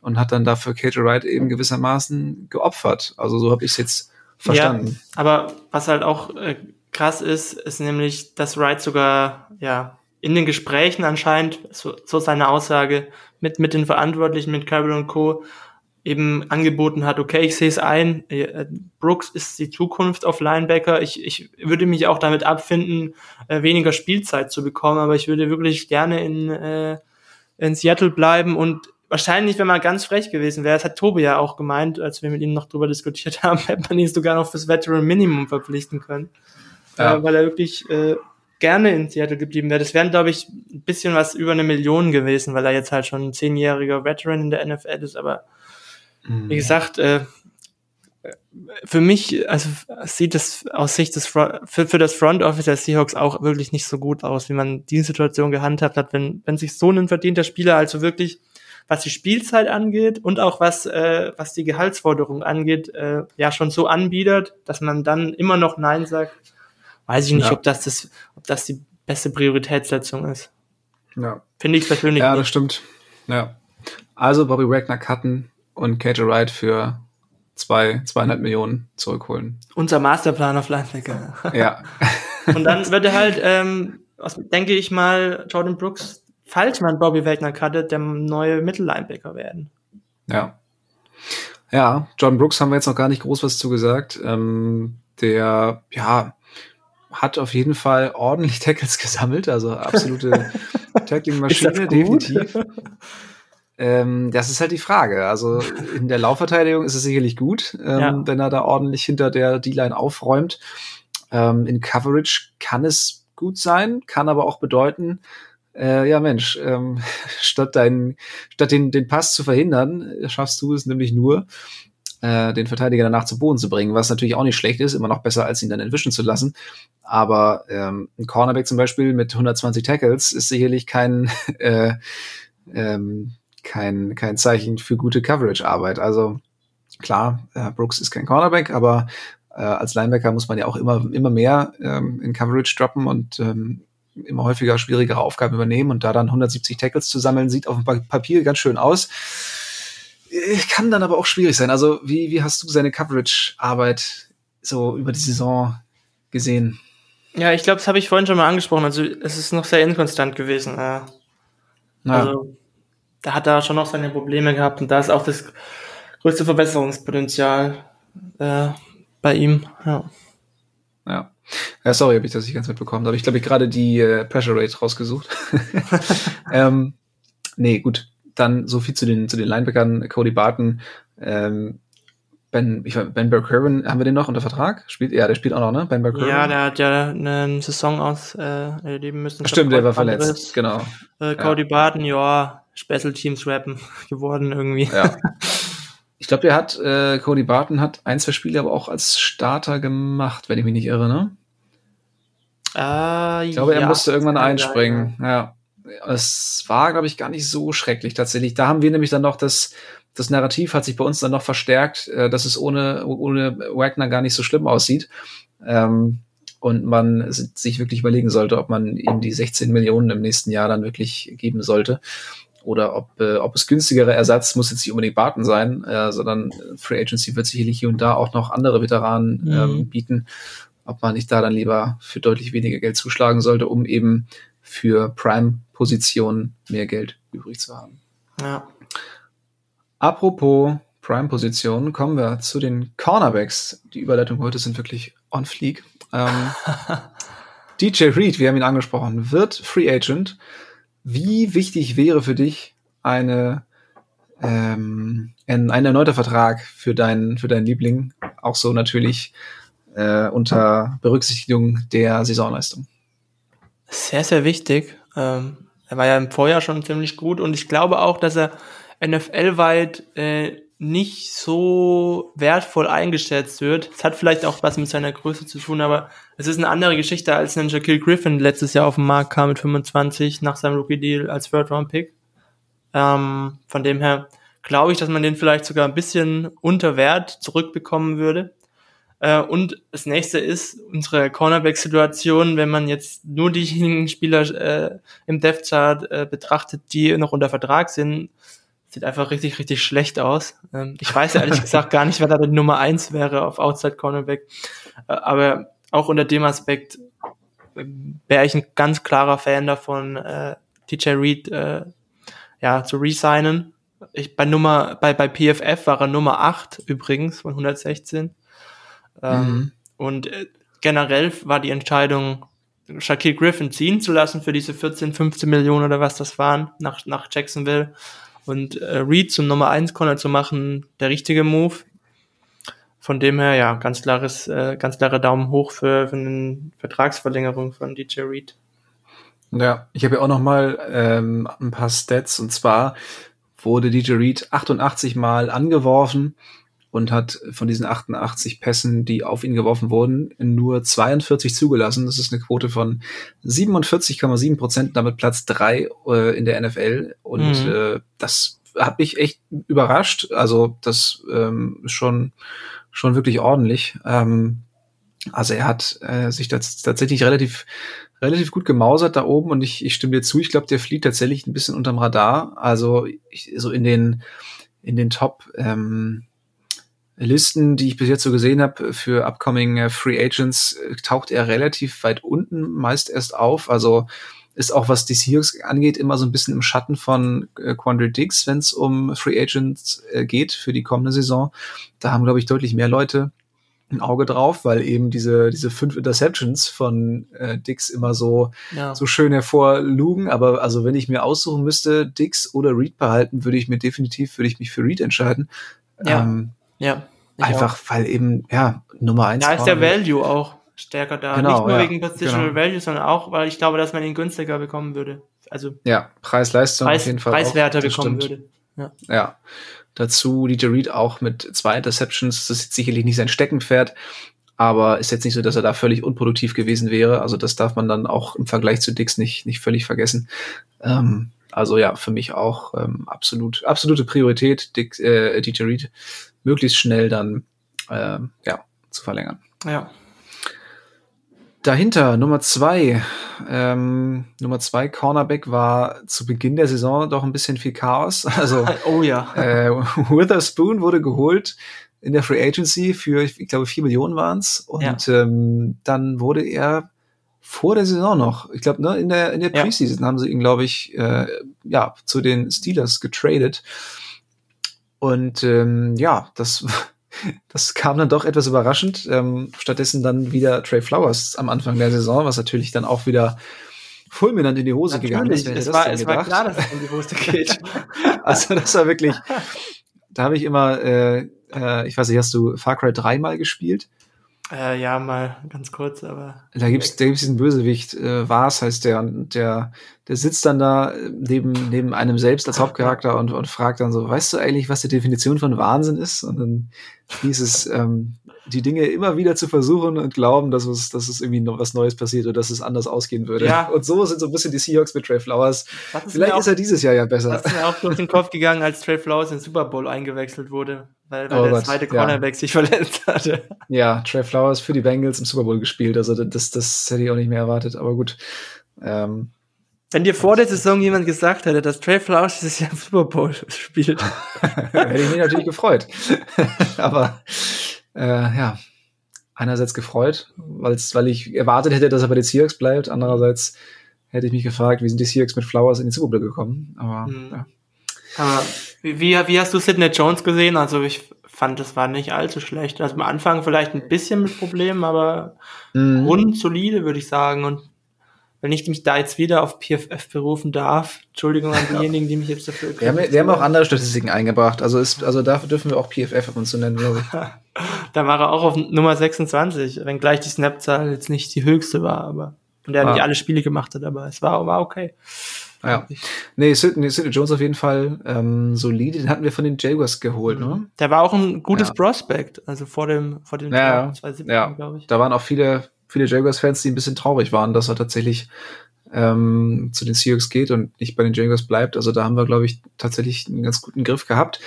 und hat dann dafür Kate Wright eben gewissermaßen geopfert. Also so habe ich es jetzt verstanden. Ja, aber was halt auch äh, krass ist, ist nämlich, dass Wright sogar ja in den Gesprächen anscheinend, so, so seine Aussage, mit, mit den Verantwortlichen, mit Carol und Co., eben angeboten hat, okay, ich sehe es ein, äh, Brooks ist die Zukunft auf Linebacker. Ich, ich würde mich auch damit abfinden, äh, weniger Spielzeit zu bekommen, aber ich würde wirklich gerne in, äh, in Seattle bleiben und wahrscheinlich, wenn man ganz frech gewesen wäre, das hat Tobi ja auch gemeint, als wir mit ihm noch drüber diskutiert haben, hätte man ihn sogar noch fürs Veteran Minimum verpflichten können, ja. äh, weil er wirklich äh, gerne in Seattle geblieben wäre. Das wären, glaube ich, ein bisschen was über eine Million gewesen, weil er jetzt halt schon ein zehnjähriger Veteran in der NFL ist, aber Mhm. Wie gesagt, äh, für mich, also sieht es aus Sicht des Front, für, für das Front Office der Seahawks auch wirklich nicht so gut aus, wie man die Situation gehandhabt hat, wenn, wenn sich so ein verdienter Spieler also wirklich, was die Spielzeit angeht und auch was, äh, was die Gehaltsforderung angeht, äh, ja schon so anbietet, dass man dann immer noch Nein sagt, weiß ich nicht, ja. ob das das, ob das die beste Prioritätssetzung ist. Ja. Finde ich persönlich. Ja, nicht. das stimmt. Ja. Also Bobby Wagner cutten, und Kate Wright für zwei, zweieinhalb Millionen zurückholen. Unser Masterplan auf Linebacker. Ja. und dann wird er halt, ähm, was, denke ich mal, Jordan Brooks, falls man Bobby Wagner cuttet, der neue Mittellinebacker werden. Ja. Ja, Jordan Brooks haben wir jetzt noch gar nicht groß was zugesagt. Ähm, der, ja, hat auf jeden Fall ordentlich Tackles gesammelt, also absolute Tackling-Maschine, definitiv. Ähm, das ist halt die Frage. Also in der Laufverteidigung ist es sicherlich gut, ähm, ja. wenn er da ordentlich hinter der D-Line aufräumt. Ähm, in Coverage kann es gut sein, kann aber auch bedeuten, äh, ja Mensch, ähm, statt, dein, statt den, den Pass zu verhindern, schaffst du es nämlich nur, äh, den Verteidiger danach zu Boden zu bringen, was natürlich auch nicht schlecht ist, immer noch besser, als ihn dann entwischen zu lassen. Aber ähm, ein Cornerback zum Beispiel mit 120 Tackles ist sicherlich kein äh, ähm, kein, kein Zeichen für gute Coverage-Arbeit. Also klar, äh, Brooks ist kein Cornerback, aber äh, als Linebacker muss man ja auch immer, immer mehr ähm, in Coverage droppen und ähm, immer häufiger schwierigere Aufgaben übernehmen und da dann 170 Tackles zu sammeln, sieht auf dem Papier ganz schön aus. Äh, kann dann aber auch schwierig sein. Also, wie, wie hast du seine Coverage-Arbeit so über die Saison gesehen? Ja, ich glaube, das habe ich vorhin schon mal angesprochen. Also, es ist noch sehr inkonstant gewesen. Ja. Also, da hat er schon noch seine Probleme gehabt und da ist auch das größte Verbesserungspotenzial äh, bei ihm. Ja. Ja. Ja, sorry, habe ich das nicht ganz mitbekommen. Da habe ich, glaube ich, gerade die äh, Pressure Rate rausgesucht. ähm, nee, gut. Dann so viel zu den, zu den Linebackern. Cody Barton, ähm, Ben, ich, Ben Burke-Herman, haben wir den noch unter Vertrag? Spielt, ja, der spielt auch noch, ne? Ben Burke-Herman. Ja, der hat ja eine Saison aus äh, erleben müssen. Stimmt, der war verletzt, genau. Äh, Cody ja. Barton, ja, Special Teams Rappen geworden irgendwie. Ja. Ich glaube, der hat, äh, Cody Barton hat ein, zwei Spiele aber auch als Starter gemacht, wenn ich mich nicht irre, ne? Äh, ich glaube, er musste irgendwann einspringen. Ja. Es war, glaube ich, gar nicht so schrecklich tatsächlich. Da haben wir nämlich dann noch das, das Narrativ hat sich bei uns dann noch verstärkt, äh, dass es ohne, ohne Wagner gar nicht so schlimm aussieht. Ähm, und man sich wirklich überlegen sollte, ob man ihm die 16 Millionen im nächsten Jahr dann wirklich geben sollte oder ob, äh, ob es günstigere Ersatz muss jetzt nicht unbedingt Barton sein, äh, sondern Free Agency wird sicherlich hier und da auch noch andere Veteranen mhm. ähm, bieten, ob man nicht da dann lieber für deutlich weniger Geld zuschlagen sollte, um eben für Prime-Positionen mehr Geld übrig zu haben. Ja. Apropos Prime-Positionen, kommen wir zu den Cornerbacks. Die Überleitungen heute sind wirklich on fleek. Ähm, DJ Reed, wir haben ihn angesprochen, wird Free Agent. Wie wichtig wäre für dich eine, ähm, ein, ein erneuter Vertrag für deinen, für deinen Liebling? Auch so natürlich äh, unter Berücksichtigung der Saisonleistung. Sehr, sehr wichtig. Ähm, er war ja im Vorjahr schon ziemlich gut und ich glaube auch, dass er NFL-weit äh, nicht so wertvoll eingeschätzt wird. Es hat vielleicht auch was mit seiner Größe zu tun, aber es ist eine andere Geschichte, als ein Shaquille Griffin letztes Jahr auf den Markt kam mit 25 nach seinem Rookie-Deal als Third-Round-Pick. Ähm, von dem her glaube ich, dass man den vielleicht sogar ein bisschen unter Wert zurückbekommen würde. Äh, und das nächste ist unsere Cornerback-Situation, wenn man jetzt nur diejenigen Spieler äh, im Death-Chart äh, betrachtet, die noch unter Vertrag sind, sieht einfach richtig, richtig schlecht aus. Ähm, ich weiß ehrlich gesagt gar nicht, wer da die Nummer eins wäre auf Outside Cornerback. Äh, aber auch unter dem Aspekt äh, wäre ich ein ganz klarer Fan davon, äh, TJ Reed äh, ja, zu resignen. Ich, bei Nummer, bei, bei PFF war er Nummer 8 übrigens von 116. Ähm, mhm. Und äh, generell war die Entscheidung, Shaquille Griffin ziehen zu lassen für diese 14, 15 Millionen oder was das waren, nach, nach Jacksonville und äh, Reed zum Nummer 1 Corner zu machen, der richtige Move. Von dem her, ja, ganz klares, äh, ganz klarer Daumen hoch für, für eine Vertragsverlängerung von DJ Reed. Ja, ich habe ja auch noch mal ähm, ein paar Stats und zwar wurde DJ Reed 88 Mal angeworfen und hat von diesen 88 Pässen, die auf ihn geworfen wurden, nur 42 zugelassen. Das ist eine Quote von 47,7 Prozent, damit Platz drei äh, in der NFL. Und mhm. äh, das hat mich echt überrascht. Also das ähm, ist schon, schon wirklich ordentlich. Ähm, also er hat äh, sich das tatsächlich relativ relativ gut gemausert da oben und ich, ich stimme dir zu, ich glaube, der fliegt tatsächlich ein bisschen unterm Radar. Also ich, so in den in den Top ähm, Listen, die ich bis jetzt so gesehen habe für upcoming äh, Free Agents, äh, taucht er relativ weit unten meist erst auf. Also ist auch, was die Seahawks angeht, immer so ein bisschen im Schatten von äh, Quandre Diggs, wenn es um Free Agents äh, geht für die kommende Saison. Da haben, glaube ich, deutlich mehr Leute ein Auge drauf, weil eben diese, diese fünf Interceptions von äh, Dix immer so, ja. so schön hervorlugen. Aber also wenn ich mir aussuchen müsste, Dix oder Reed behalten, würde ich mir definitiv, würde ich mich für Reed entscheiden. Ja. Ähm, ja. Einfach, auch. weil eben, ja, Nummer eins. Da ist der Value auch stärker da. Genau, Nicht nur ja, wegen Positional genau. Value, sondern auch, weil ich glaube, dass man ihn günstiger bekommen würde. Also. Ja, Preis-Leistung Preis, auf jeden Fall. Preiswerter auch, bekommen stimmt. würde. Ja. ja. Dazu DJ Reed auch mit zwei Interceptions. Das ist sicherlich nicht sein Steckenpferd, aber ist jetzt nicht so, dass er da völlig unproduktiv gewesen wäre. Also das darf man dann auch im Vergleich zu Dix nicht, nicht völlig vergessen. Ähm, also ja, für mich auch ähm, absolut, absolute Priorität, Dick, äh, DJ Reed möglichst schnell dann äh, ja, zu verlängern. Ja. Dahinter Nummer zwei, ähm, Nummer zwei Cornerback war zu Beginn der Saison doch ein bisschen viel Chaos. Also oh ja. Äh, Witherspoon wurde geholt in der Free Agency für, ich glaube, vier Millionen waren's und ja. ähm, dann wurde er vor der Saison noch, ich glaube, ne, in der in der Preseason ja. haben sie ihn, glaube ich, äh, ja zu den Steelers getradet. Und ähm, ja, das, das kam dann doch etwas überraschend. Ähm, stattdessen dann wieder Trey Flowers am Anfang der Saison, was natürlich dann auch wieder fulminant in die Hose natürlich, gegangen ist. Es, war, es war klar, dass es in die Hose geht. also das war wirklich, da habe ich immer, äh, äh, ich weiß nicht, hast du Far Cry 3 mal gespielt? Äh, ja, mal ganz kurz, aber. Da gibt's, da gibt's diesen Bösewicht, äh, Vars heißt der, und der, der sitzt dann da neben, neben einem selbst als Hauptcharakter und, und fragt dann so, weißt du eigentlich, was die Definition von Wahnsinn ist? Und dann hieß es, ähm, die Dinge immer wieder zu versuchen und glauben, dass es, dass es irgendwie noch was Neues passiert oder dass es anders ausgehen würde. Ja. Und so sind so ein bisschen die Seahawks mit Trey Flowers. Vielleicht auch, ist er dieses Jahr ja besser. Das ist mir auch durch den Kopf gegangen, als Trey Flowers in den Super Bowl eingewechselt wurde, weil, weil Oh der Gott, zweite ja. Cornerback sich verletzt hatte. Ja, Trey Flowers für die Bengals im Super Bowl gespielt. Also das, das hätte ich auch nicht mehr erwartet. Aber gut. Ähm, Wenn dir vor der Saison jemand gesagt hätte, dass Trey Flowers dieses Jahr im Super Bowl spielt, hätte ich mich natürlich gefreut. Aber äh, ja, einerseits gefreut, weil ich erwartet hätte, dass er bei den Seahawks bleibt. Andererseits hätte ich mich gefragt, wie sind die Seahawks mit Flowers in den Super Bowl gekommen. Aber Mhm. ja. Aber wie, wie, hast du Sidney Jones gesehen? Also ich fand, das war nicht allzu schlecht. Also am Anfang vielleicht ein bisschen mit Problemen, aber Mhm. grundsolide, würde ich sagen. Und wenn ich mich da jetzt wieder auf PFF berufen darf, Entschuldigung an diejenigen, die mich jetzt dafür Wir haben, wir haben auch andere Statistiken eingebracht. Also, ist, also dafür dürfen wir auch PFF ab und zu nennen, glaube ich. Da war er auch auf Nummer 26, wenngleich die Snap-Zahl jetzt nicht die höchste war, aber und er Ah. nicht alle Spiele gemacht hat, aber es war, war okay. Ja. Nee, Sidney, Sidney Jones auf jeden Fall ähm, solide. Den hatten wir von den Jaguars geholt, ne? Der war auch ein gutes Ja. Prospect, also vor dem, vor dem Ja, Draft 2017, ja. glaube ich. Da waren auch viele, viele Jaguars-Fans, die ein bisschen traurig waren, dass er tatsächlich ähm, zu den Seahawks geht und nicht bei den Jaguars bleibt. Also da haben wir, glaube ich, tatsächlich einen ganz guten Griff gehabt.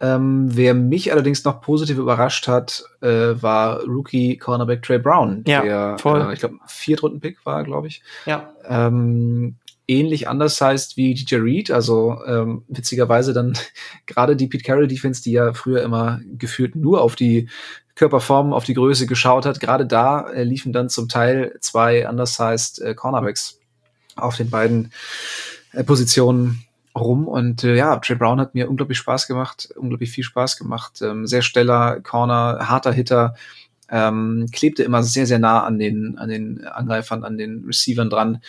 Ähm, wer mich allerdings noch positiv überrascht hat, äh, war Rookie Cornerback Trey Brown, Ja, der, voll. Äh, ich glaube, Viertrunden-Pick war, glaube ich. Ja, ähm, ähnlich anders heißt wie DJ Reed, also ähm, witzigerweise dann gerade die Pete Carroll Defense, die ja früher immer gefühlt nur auf die Körperform, auf die Größe geschaut hat, gerade da äh, liefen dann zum Teil zwei undersized äh, Cornerbacks auf den beiden äh, Positionen rum. Und äh, ja, Trey Brown hat mir unglaublich Spaß gemacht, unglaublich viel Spaß gemacht, ähm, sehr steller Corner, harter Hitter, ähm, klebte immer sehr, sehr nah an den, an den Angreifern, an den Receivern dran.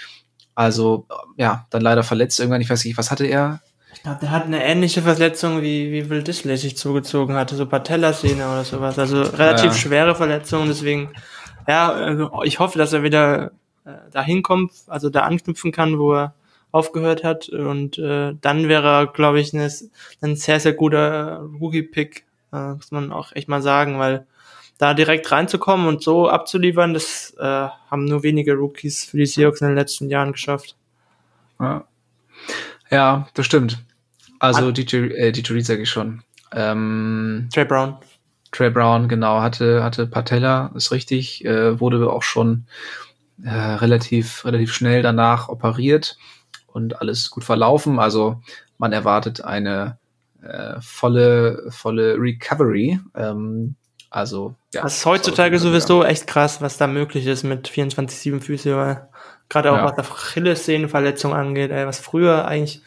Also, ja, dann leider verletzt irgendwann. Ich weiß nicht, was hatte er? ich glaube, der hat eine ähnliche Verletzung, wie, wie Will Disley sich zugezogen hatte, so Patellasehne oder sowas. Also relativ Ja. schwere Verletzung, deswegen, ja, also ich hoffe, dass er wieder äh, dahin kommt, also da anknüpfen kann, wo er aufgehört hat. Und äh, dann wäre er, glaube ich, eine, ein sehr, sehr guter Rookie-Pick, äh, muss man auch echt mal sagen, weil da direkt reinzukommen und so abzuliefern, das äh, haben nur wenige Rookies für die Seahawks in den letzten Jahren geschafft. Ja, ja das stimmt. Also, DJ, äh, DJ Reed sage ich schon. Ähm, Trey Brown. Trey Brown, genau, hatte, hatte Patella, ist richtig, äh, wurde auch schon äh, relativ, relativ schnell danach operiert und alles gut verlaufen. Also man erwartet eine äh, volle, volle Recovery. Ähm, also ja. Das ist heutzutage soll- sowieso echt krass, was da möglich ist mit 24-7 Füße, weil gerade auch Ja. was Achillessehnenverletzung angeht, ey, was früher eigentlich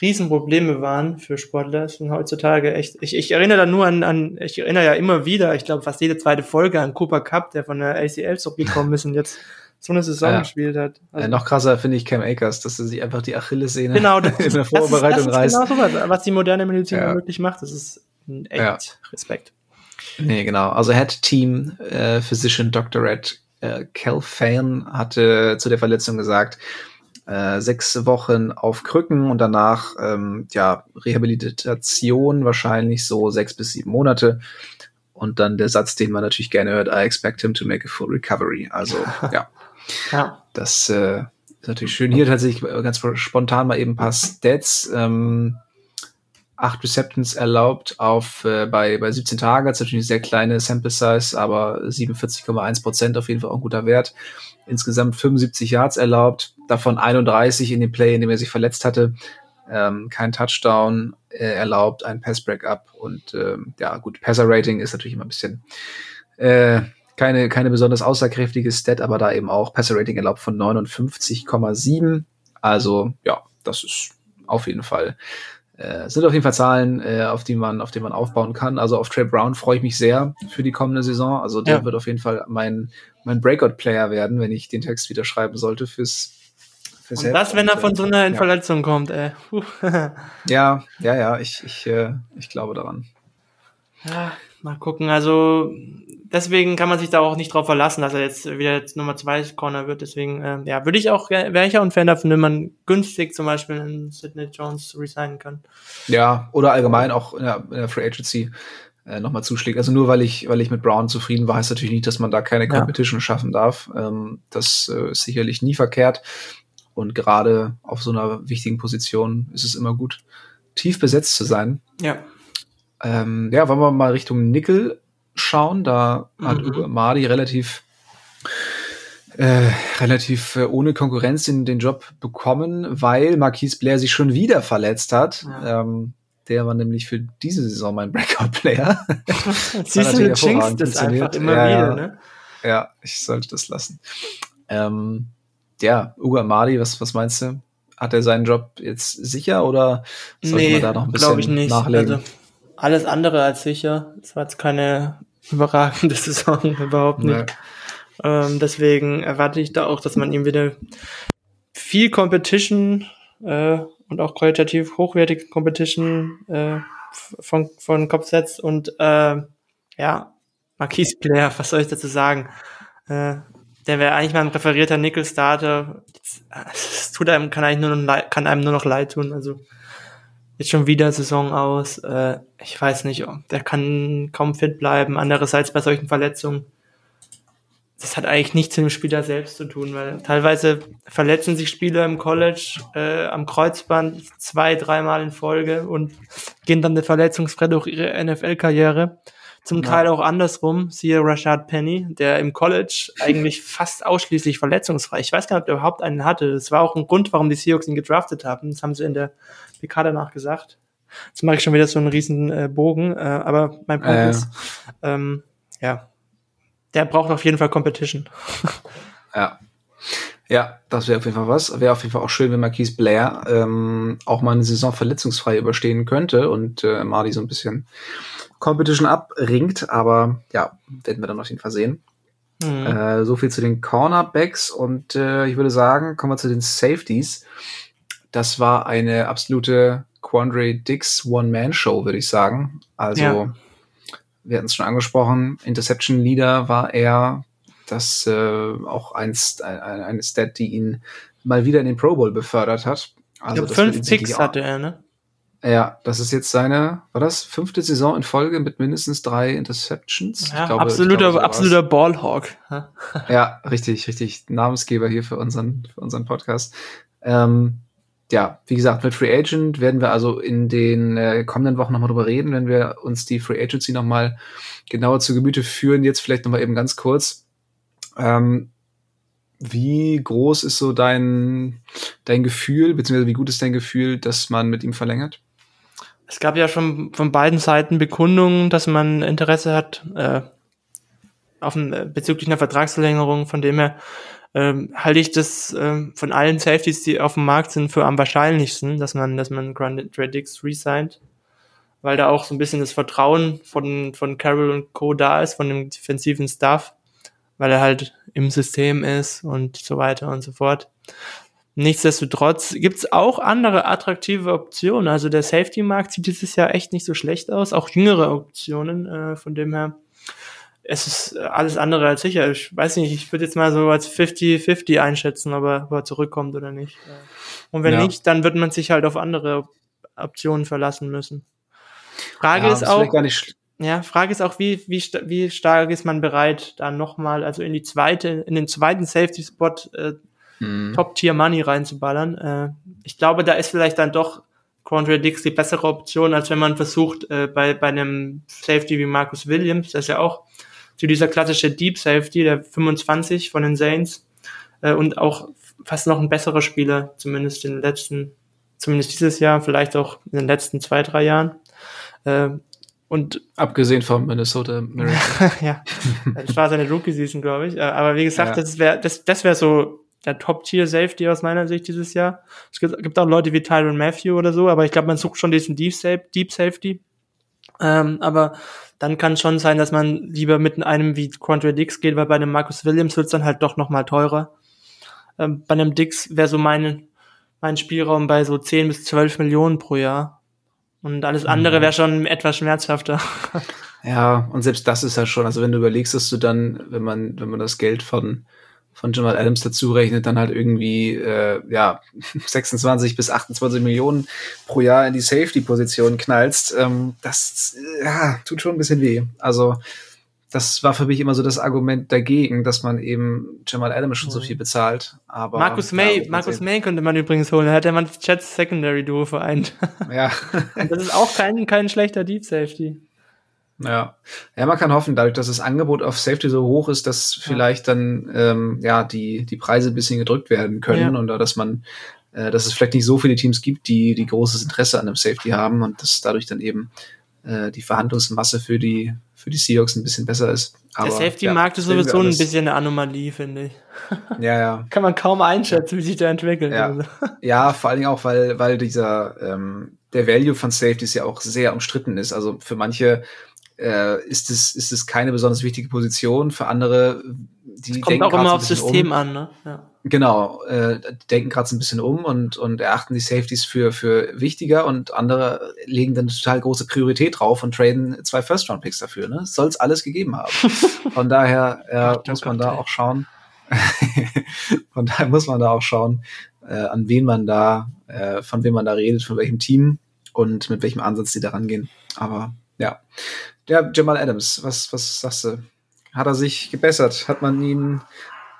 Riesenprobleme waren für Sportler, sind heutzutage echt. Ich, ich erinnere da nur an, an, ich erinnere ja immer wieder, ich glaube fast jede zweite Folge an Cooper Cup, der von der ACL zurückgekommen ist und jetzt so eine Saison Ja. gespielt hat. Also, Äh, noch krasser finde ich Cam Akers, dass er sich einfach die Achillessehne genau, das, in der das ist, das Vorbereitung ist reißt. genau sowas, was die moderne Medizin Ja. möglich macht. Das ist ein echt Ja. Respekt. Nee, genau. Also Head Team äh, Physician Dr. Red äh, Cal Fan hatte zu der Verletzung gesagt, äh, sechs Wochen auf Krücken und danach ähm, ja Rehabilitation wahrscheinlich so sechs bis sieben Monate. Und dann der Satz, den man natürlich gerne hört, I expect him to make a full recovery. Also ja, Ja. das äh, ist natürlich schön. Hier tatsächlich ganz spontan mal eben ein paar Stats. Ähm, acht Receptions erlaubt auf äh, bei, bei 17 Tagen. Das ist natürlich eine sehr kleine Sample Size, aber 47,1 Prozent auf jeden Fall auch ein guter Wert. Insgesamt 75 Yards erlaubt, davon 31 in dem Play, in dem er sich verletzt hatte. Ähm, kein Touchdown äh, erlaubt, ein Pass Breakup und ähm, ja gut, Passer Rating ist natürlich immer ein bisschen äh, keine, keine besonders aussagekräftige Stat, aber da eben auch Passer Rating erlaubt von 59,7. Also ja, das ist auf jeden Fall äh, sind auf jeden Fall Zahlen, äh, auf die man, auf die man aufbauen kann. Also auf Trey Brown freue ich mich sehr für die kommende Saison. Also der Ja. wird auf jeden Fall mein, mein Breakout-Player werden, wenn ich den Text wieder schreiben sollte fürs, Und das, wenn er von so einer ja. Verletzung kommt, ey. ja, ja, ja, ich, ich, äh, ich glaube daran. Ja, mal gucken. Also deswegen kann man sich da auch nicht drauf verlassen, dass er jetzt wieder jetzt Nummer zwei Corner wird. Deswegen, äh, ja, würde ich auch, wäre ich auch ein Fan davon, wenn man günstig zum Beispiel einen Sidney Jones resignen kann. Ja, oder allgemein auch in der, in der Free Agency äh, nochmal zuschlägt. Also nur weil ich, weil ich mit Brown zufrieden war, heißt natürlich nicht, dass man da keine Competition ja. schaffen darf. Ähm, das äh, ist sicherlich nie verkehrt. Und gerade auf so einer wichtigen Position ist es immer gut, tief besetzt zu sein. Ja. Ähm, ja, wollen wir mal Richtung Nickel schauen. Da mhm. hat Madi relativ äh, relativ äh, ohne Konkurrenz in den Job bekommen, weil Marquise Blair sich schon wieder verletzt hat. Ja. Ähm, der war nämlich für diese Saison mein Breakout-Player. Siehst du, du jinxst das einfach immer ja, wieder, ne? Ja, ich sollte das lassen. Ähm, ja, Ugo Amadi, was, was meinst du? Hat er seinen Job jetzt sicher oder sollte nee, man da noch ein bisschen nachlegen? Also, alles andere als sicher. Es war jetzt keine überragende Saison, überhaupt nicht. Nee. Ähm, deswegen erwarte ich da auch, dass man ihm wieder viel Competition äh, und auch qualitativ hochwertige Competition äh, von, von Kopf setzt und äh, ja, Marquise Player, was soll ich dazu sagen? Äh, der wäre eigentlich mal ein referierter Nickel-Starter. Es tut einem, kann eigentlich nur noch, kann einem nur noch leid tun. Also jetzt schon wieder Saison aus. Äh, ich weiß nicht, der kann kaum fit bleiben. Andererseits bei solchen Verletzungen das hat eigentlich nichts mit dem Spieler selbst zu tun, weil teilweise verletzen sich Spieler im College äh, am Kreuzband zwei, dreimal in Folge und gehen dann eine verletzungsfrei durch ihre NFL-Karriere. Zum ja. Teil auch andersrum, siehe Rashad Penny, der im College eigentlich fast ausschließlich verletzungsfrei. Ich weiß gar nicht, ob er überhaupt einen hatte. Das war auch ein Grund, warum die Seahawks ihn gedraftet haben. Das haben sie in der PK danach gesagt. Jetzt mache ich schon wieder so einen riesen äh, Bogen, äh, aber mein Punkt äh. ist, ähm, ja, der braucht auf jeden Fall Competition. ja. Ja, das wäre auf jeden Fall was. Wäre auf jeden Fall auch schön, wenn Marquise Blair ähm, auch mal eine Saison verletzungsfrei überstehen könnte und äh, Marty so ein bisschen Competition abringt. Aber ja, werden wir dann auf jeden Fall sehen. Mhm. Äh, so viel zu den Cornerbacks und äh, ich würde sagen, kommen wir zu den Safeties. Das war eine absolute Quandre Dix One-Man-Show, würde ich sagen. Also ja wir hatten es schon angesprochen, Interception Leader war er, das äh, auch ein, ein, eine Stat, die ihn mal wieder in den Pro Bowl befördert hat. Also ich glaube, fünf Picks hatte er, ne? Ja, das ist jetzt seine, war das fünfte Saison in Folge mit mindestens drei Interceptions? Ja, glaube, absoluter, glaube, so absoluter Ballhawk. ja, richtig, richtig. Namensgeber hier für unseren, für unseren Podcast. Ähm, ja, wie gesagt, mit Free Agent werden wir also in den äh, kommenden Wochen nochmal drüber reden, wenn wir uns die Free Agency nochmal genauer zu Gemüte führen. Jetzt vielleicht nochmal eben ganz kurz. Ähm, wie groß ist so dein, dein Gefühl, beziehungsweise wie gut ist dein Gefühl, dass man mit ihm verlängert? Es gab ja schon von beiden Seiten Bekundungen, dass man Interesse hat äh, auf ein, äh, bezüglich einer Vertragsverlängerung, von dem her ähm, halte ich das ähm, von allen Safeties, die auf dem Markt sind, für am wahrscheinlichsten, dass man, dass man Grant Dix resigned, weil da auch so ein bisschen das Vertrauen von, von Carroll und Co. da ist, von dem defensiven Staff, weil er halt im System ist und so weiter und so fort. Nichtsdestotrotz gibt's auch andere attraktive Optionen. Also der Safety-Markt sieht dieses Jahr echt nicht so schlecht aus. Auch jüngere Optionen, äh, von dem her es ist alles andere als sicher. Ich weiß nicht, ich würde jetzt mal so als 50-50 einschätzen, ob er, ob er zurückkommt oder nicht. Und wenn ja. nicht, dann wird man sich halt auf andere Optionen verlassen müssen. Frage ja, ist auch, ja, Frage ist auch, wie, wie, wie stark ist man bereit, da nochmal, also in die zweite, in den zweiten Safety-Spot äh, mhm. Top-Tier-Money reinzuballern. Äh, ich glaube, da ist vielleicht dann doch Quandre Dix die bessere Option, als wenn man versucht, äh, bei, bei einem Safety wie Marcus Williams, das ist ja auch so dieser klassische Deep Safety, der 25 von den Saints äh, und auch fast noch ein besserer Spieler, zumindest in den letzten, zumindest dieses Jahr, vielleicht auch in den letzten zwei, drei Jahren. Äh, und abgesehen vom Minnesota Miracle. ja, das war seine Rookie-Season, glaube ich. Äh, aber wie gesagt, ja. das wäre das, das wäre so der Top-Tier-Safety aus meiner Sicht dieses Jahr. Es gibt, auch Leute wie Tyron Matthew oder so, aber ich glaube, man sucht schon diesen Deep, Deep Safety. Ähm, aber dann kann schon sein, dass man lieber mit einem wie Quandre Dix geht, weil bei einem Marcus Williams wird es dann halt doch nochmal teurer. Ähm, bei einem Dix wäre so mein, mein Spielraum bei so 10 bis 12 Millionen pro Jahr. Und alles andere mhm. wäre schon etwas schmerzhafter. Ja, und selbst das ist ja schon, also wenn du überlegst, dass du dann, wenn man, wenn man das Geld von, von Jamal Adams dazu rechnet, dann halt irgendwie äh, ja 26 bis 28 Millionen pro Jahr in die Safety-Position knallst, ähm, das ja, tut schon ein bisschen weh. Also das war für mich immer so das Argument dagegen, dass man eben Jamal Adams schon so viel bezahlt. Aber Markus May, ja, Markus May könnte man übrigens holen. Da hat er man Jets Secondary Duo vereint. Ja. Und das ist auch kein, kein schlechter Deep Safety. Ja. ja, man kann hoffen, dadurch, dass das Angebot auf Safety so hoch ist, dass ja. vielleicht dann ähm, ja die die Preise ein bisschen gedrückt werden können ja. und dass man äh, dass es vielleicht nicht so viele Teams gibt, die die großes Interesse an einem Safety haben und dass dadurch dann eben äh, die Verhandlungsmasse für die für die Seahawks ein bisschen besser ist. Aber, Der Safety-Markt ja, ist sowieso ein bisschen eine Anomalie, finde ich. Ja, ja. Kann man kaum einschätzen, wie sich der entwickelt. Ja, also. ja vor allen Dingen auch, weil, weil dieser, ähm, der Value von Safeties ja auch sehr umstritten ist. Also für manche äh, ist es ist es keine besonders wichtige Position. Für andere, die das kommt denken auch immer aufs System um. an, ne? Ja. Genau, äh, denken gerade so ein bisschen um und und erachten die Safeties für für wichtiger und andere legen dann total große Priorität drauf und traden zwei First Round Picks dafür. Ne, soll es alles gegeben haben. Von daher äh, Ach, muss man Gott, da ey. auch schauen. von daher muss man da auch schauen, äh, an wen man da, äh, von wem man da redet, von welchem Team und mit welchem Ansatz die da rangehen. Aber ja, ja, Jamal Adams, was, was sagst du? Hat er sich gebessert? Hat man ihn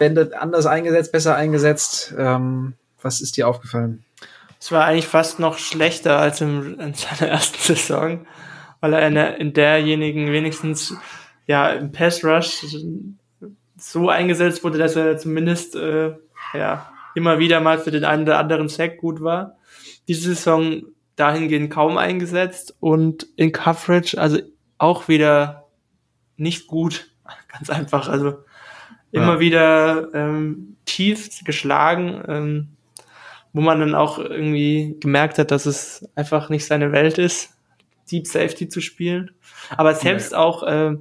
Bände anders eingesetzt, besser eingesetzt? Ähm, was ist dir aufgefallen? Es war eigentlich fast noch schlechter als im, in seiner ersten Saison, weil er in, der, in derjenigen wenigstens ja im Pass Rush so eingesetzt wurde, dass er zumindest äh, ja immer wieder mal für den einen oder anderen Sack gut war. Diese Saison dahingehend kaum eingesetzt und in Coverage, also auch wieder nicht gut. Ganz einfach. Also immer ja. wieder ähm, tief geschlagen, ähm, wo man dann auch irgendwie gemerkt hat, dass es einfach nicht seine Welt ist, Deep Safety zu spielen. Aber selbst ja. auch äh,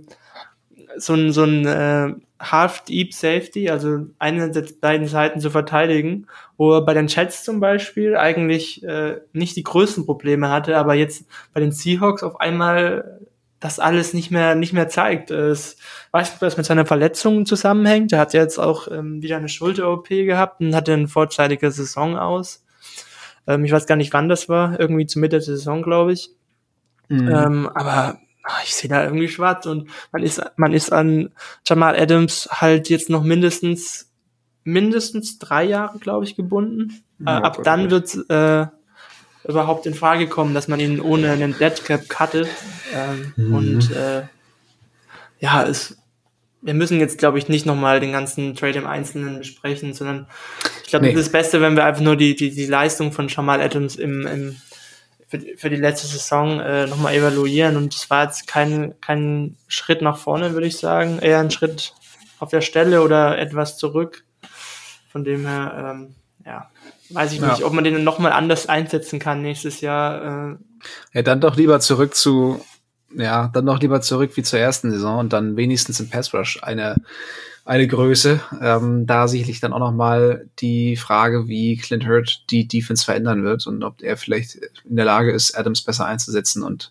so ein, so ein äh, Half Deep Safety, also eine der beiden Seiten zu verteidigen, wo er bei den Chats zum Beispiel eigentlich äh, nicht die größten Probleme hatte, aber jetzt bei den Seahawks auf einmal das alles nicht mehr nicht mehr zeigt. Es weiß nicht, ob das mit seiner Verletzung zusammenhängt. Er hat jetzt auch ähm, wieder eine Schulter-OP gehabt und hatte eine vorzeitige Saison aus. Ähm, ich weiß gar nicht, wann das war, irgendwie zu Mitte der Saison, glaube ich. Mhm. Ähm, aber ach, ich sehe da irgendwie schwarz und man ist man ist an Jamal Adams halt jetzt noch mindestens mindestens drei Jahre, glaube ich, gebunden. Ja, äh, ab dann wird äh, überhaupt in Frage kommen, dass man ihn ohne einen Deadcap cuttet. Ähm, mhm. Und äh, ja, es, wir müssen jetzt, glaube ich, nicht nochmal den ganzen Trade im Einzelnen besprechen, sondern ich glaube, nee. es ist das Beste, wenn wir einfach nur die, die, die Leistung von Jamal Adams im, im für, für die letzte Saison äh, nochmal evaluieren. Und es war jetzt kein, kein Schritt nach vorne, würde ich sagen. Eher ein Schritt auf der Stelle oder etwas zurück. Von dem her, ähm, ja, weiß ich nicht, ob man den nochmal anders einsetzen kann nächstes Jahr. Äh. Ja, dann doch lieber zurück zu, ja, dann doch lieber zurück wie zur ersten Saison und dann wenigstens im Pass Rush eine, eine Größe. Ähm, da sicherlich dann auch nochmal die Frage, wie Clint Hurt die Defense verändern wird und ob er vielleicht in der Lage ist, Adams besser einzusetzen und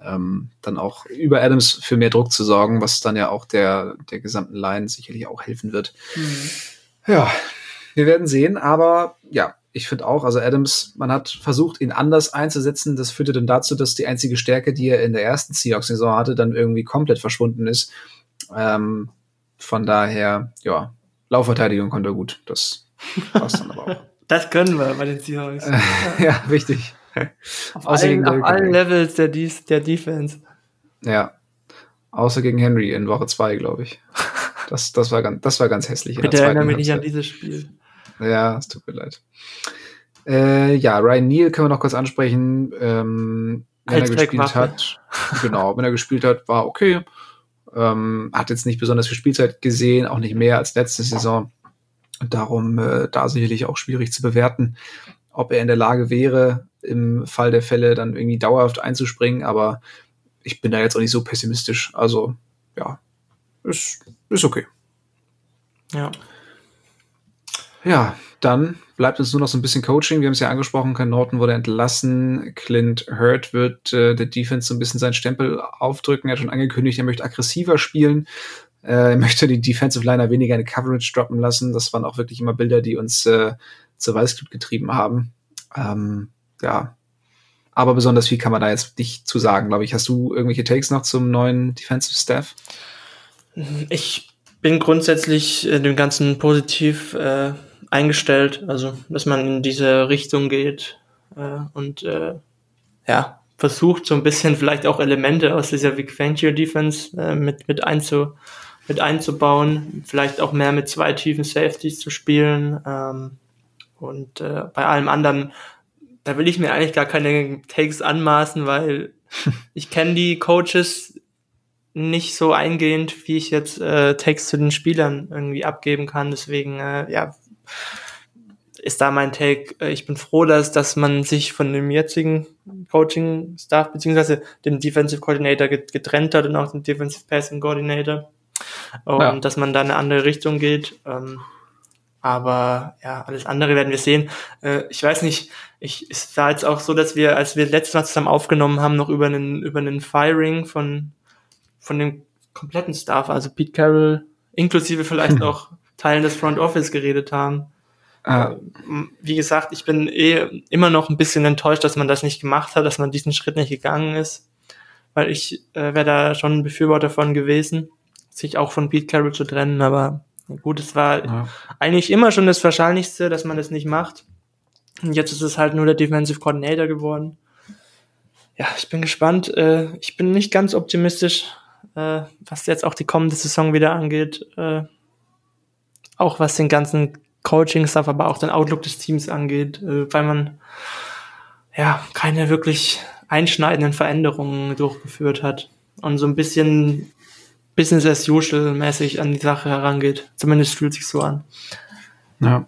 ähm, dann auch über Adams für mehr Druck zu sorgen, was dann ja auch der, der gesamten Line sicherlich auch helfen wird. Mhm. Ja, wir werden sehen, aber ja, ich finde auch, also Adams, man hat versucht, ihn anders einzusetzen. Das führte dann dazu, dass die einzige Stärke, die er in der ersten Seahawks-Saison hatte, dann irgendwie komplett verschwunden ist. Ähm, von daher, ja, Laufverteidigung konnte er gut. Das passt dann aber auch. Das können wir bei den Seahawks. ja, wichtig. Auf, allen, auf allen Levels der, der Defense. Ja. Außer gegen Henry in Woche 2, glaube ich. Das, das, war ganz, das war ganz hässlich. Bitte erinnere mich nicht an dieses Spiel. Ja, es tut mir leid. Äh, ja, Ryan Neal können wir noch kurz ansprechen. Ähm, wenn er gespielt hat, genau, wenn er gespielt hat, war okay. Ähm, hat jetzt nicht besonders viel Spielzeit gesehen, auch nicht mehr als letzte Saison. Darum äh, da sicherlich auch schwierig zu bewerten, ob er in der Lage wäre, im Fall der Fälle dann irgendwie dauerhaft einzuspringen. Aber ich bin da jetzt auch nicht so pessimistisch. Also ja, ist, ist okay. Ja. Ja, dann bleibt uns nur noch so ein bisschen Coaching. Wir haben es ja angesprochen, Ken Norton wurde entlassen. Clint Hurt wird äh, der Defense so ein bisschen seinen Stempel aufdrücken. Er hat schon angekündigt, er möchte aggressiver spielen. Äh, er möchte die Defensive Liner weniger in Coverage droppen lassen. Das waren auch wirklich immer Bilder, die uns äh, zur Weißglut getrieben haben. Ähm, ja. Aber besonders viel kann man da jetzt nicht zu sagen, glaube ich. Hast du irgendwelche Takes noch zum neuen Defensive Staff? Ich bin grundsätzlich äh, dem Ganzen positiv äh, eingestellt, also dass man in diese Richtung geht äh, und äh, ja, versucht so ein bisschen vielleicht auch Elemente aus dieser Vic Fangio Defense äh, mit, mit, einzu, mit einzubauen, vielleicht auch mehr mit zwei tiefen Safeties zu spielen ähm, und äh, bei allem anderen, da will ich mir eigentlich gar keine Takes anmaßen, weil ich kenne die Coaches nicht so eingehend, wie ich jetzt äh, Takes zu den Spielern irgendwie abgeben kann. Deswegen, äh, ja, ist da mein Take. Äh, ich bin froh, dass, dass man sich von dem jetzigen Coaching-Staff beziehungsweise dem Defensive Coordinator getrennt hat und auch dem Defensive Passing Coordinator. Und ja. dass man da eine andere Richtung geht. Ähm, aber ja, alles andere werden wir sehen. Äh, ich weiß nicht, ich, es war jetzt auch so, dass wir, als wir letztes Mal zusammen aufgenommen haben, noch über einen, über einen Firing von, von dem kompletten Staff, also Pete Carroll, inklusive vielleicht hm. auch Teilen des Front Office geredet haben. Ah. Wie gesagt, ich bin eh immer noch ein bisschen enttäuscht, dass man das nicht gemacht hat, dass man diesen Schritt nicht gegangen ist, weil ich äh, wäre da schon ein Befürworter von gewesen, sich auch von Pete Carroll zu trennen, aber gut, es war ja. eigentlich immer schon das Wahrscheinlichste, dass man das nicht macht. Und jetzt ist es halt nur der Defensive Coordinator geworden. Ja, ich bin gespannt. Äh, ich bin nicht ganz optimistisch, äh, was jetzt auch die kommende Saison wieder angeht. Äh, auch was den ganzen Coaching-Stuff, aber auch den Outlook des Teams angeht, äh, weil man ja keine wirklich einschneidenden Veränderungen durchgeführt hat und so ein bisschen Business as usual mäßig an die Sache herangeht. Zumindest fühlt sich so an. Ja.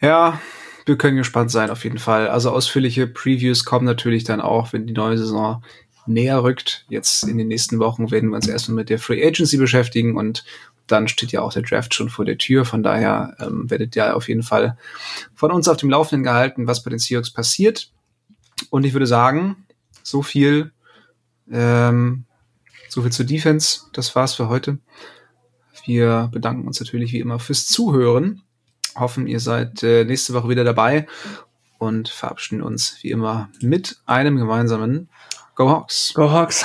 Ja, wir können gespannt sein auf jeden Fall. Also ausführliche Previews kommen natürlich dann auch, wenn die neue Saison näher rückt. Jetzt in den nächsten Wochen werden wir uns erstmal mit der Free Agency beschäftigen und dann steht ja auch der Draft schon vor der Tür. Von daher ähm, werdet ihr auf jeden Fall von uns auf dem Laufenden gehalten, was bei den Seahawks passiert. Und ich würde sagen, so viel, ähm, so viel zur Defense. Das war's für heute. Wir bedanken uns natürlich wie immer fürs Zuhören. Hoffen, ihr seid äh, nächste Woche wieder dabei und verabschieden uns wie immer mit einem gemeinsamen Go Hawks. Go Hawks.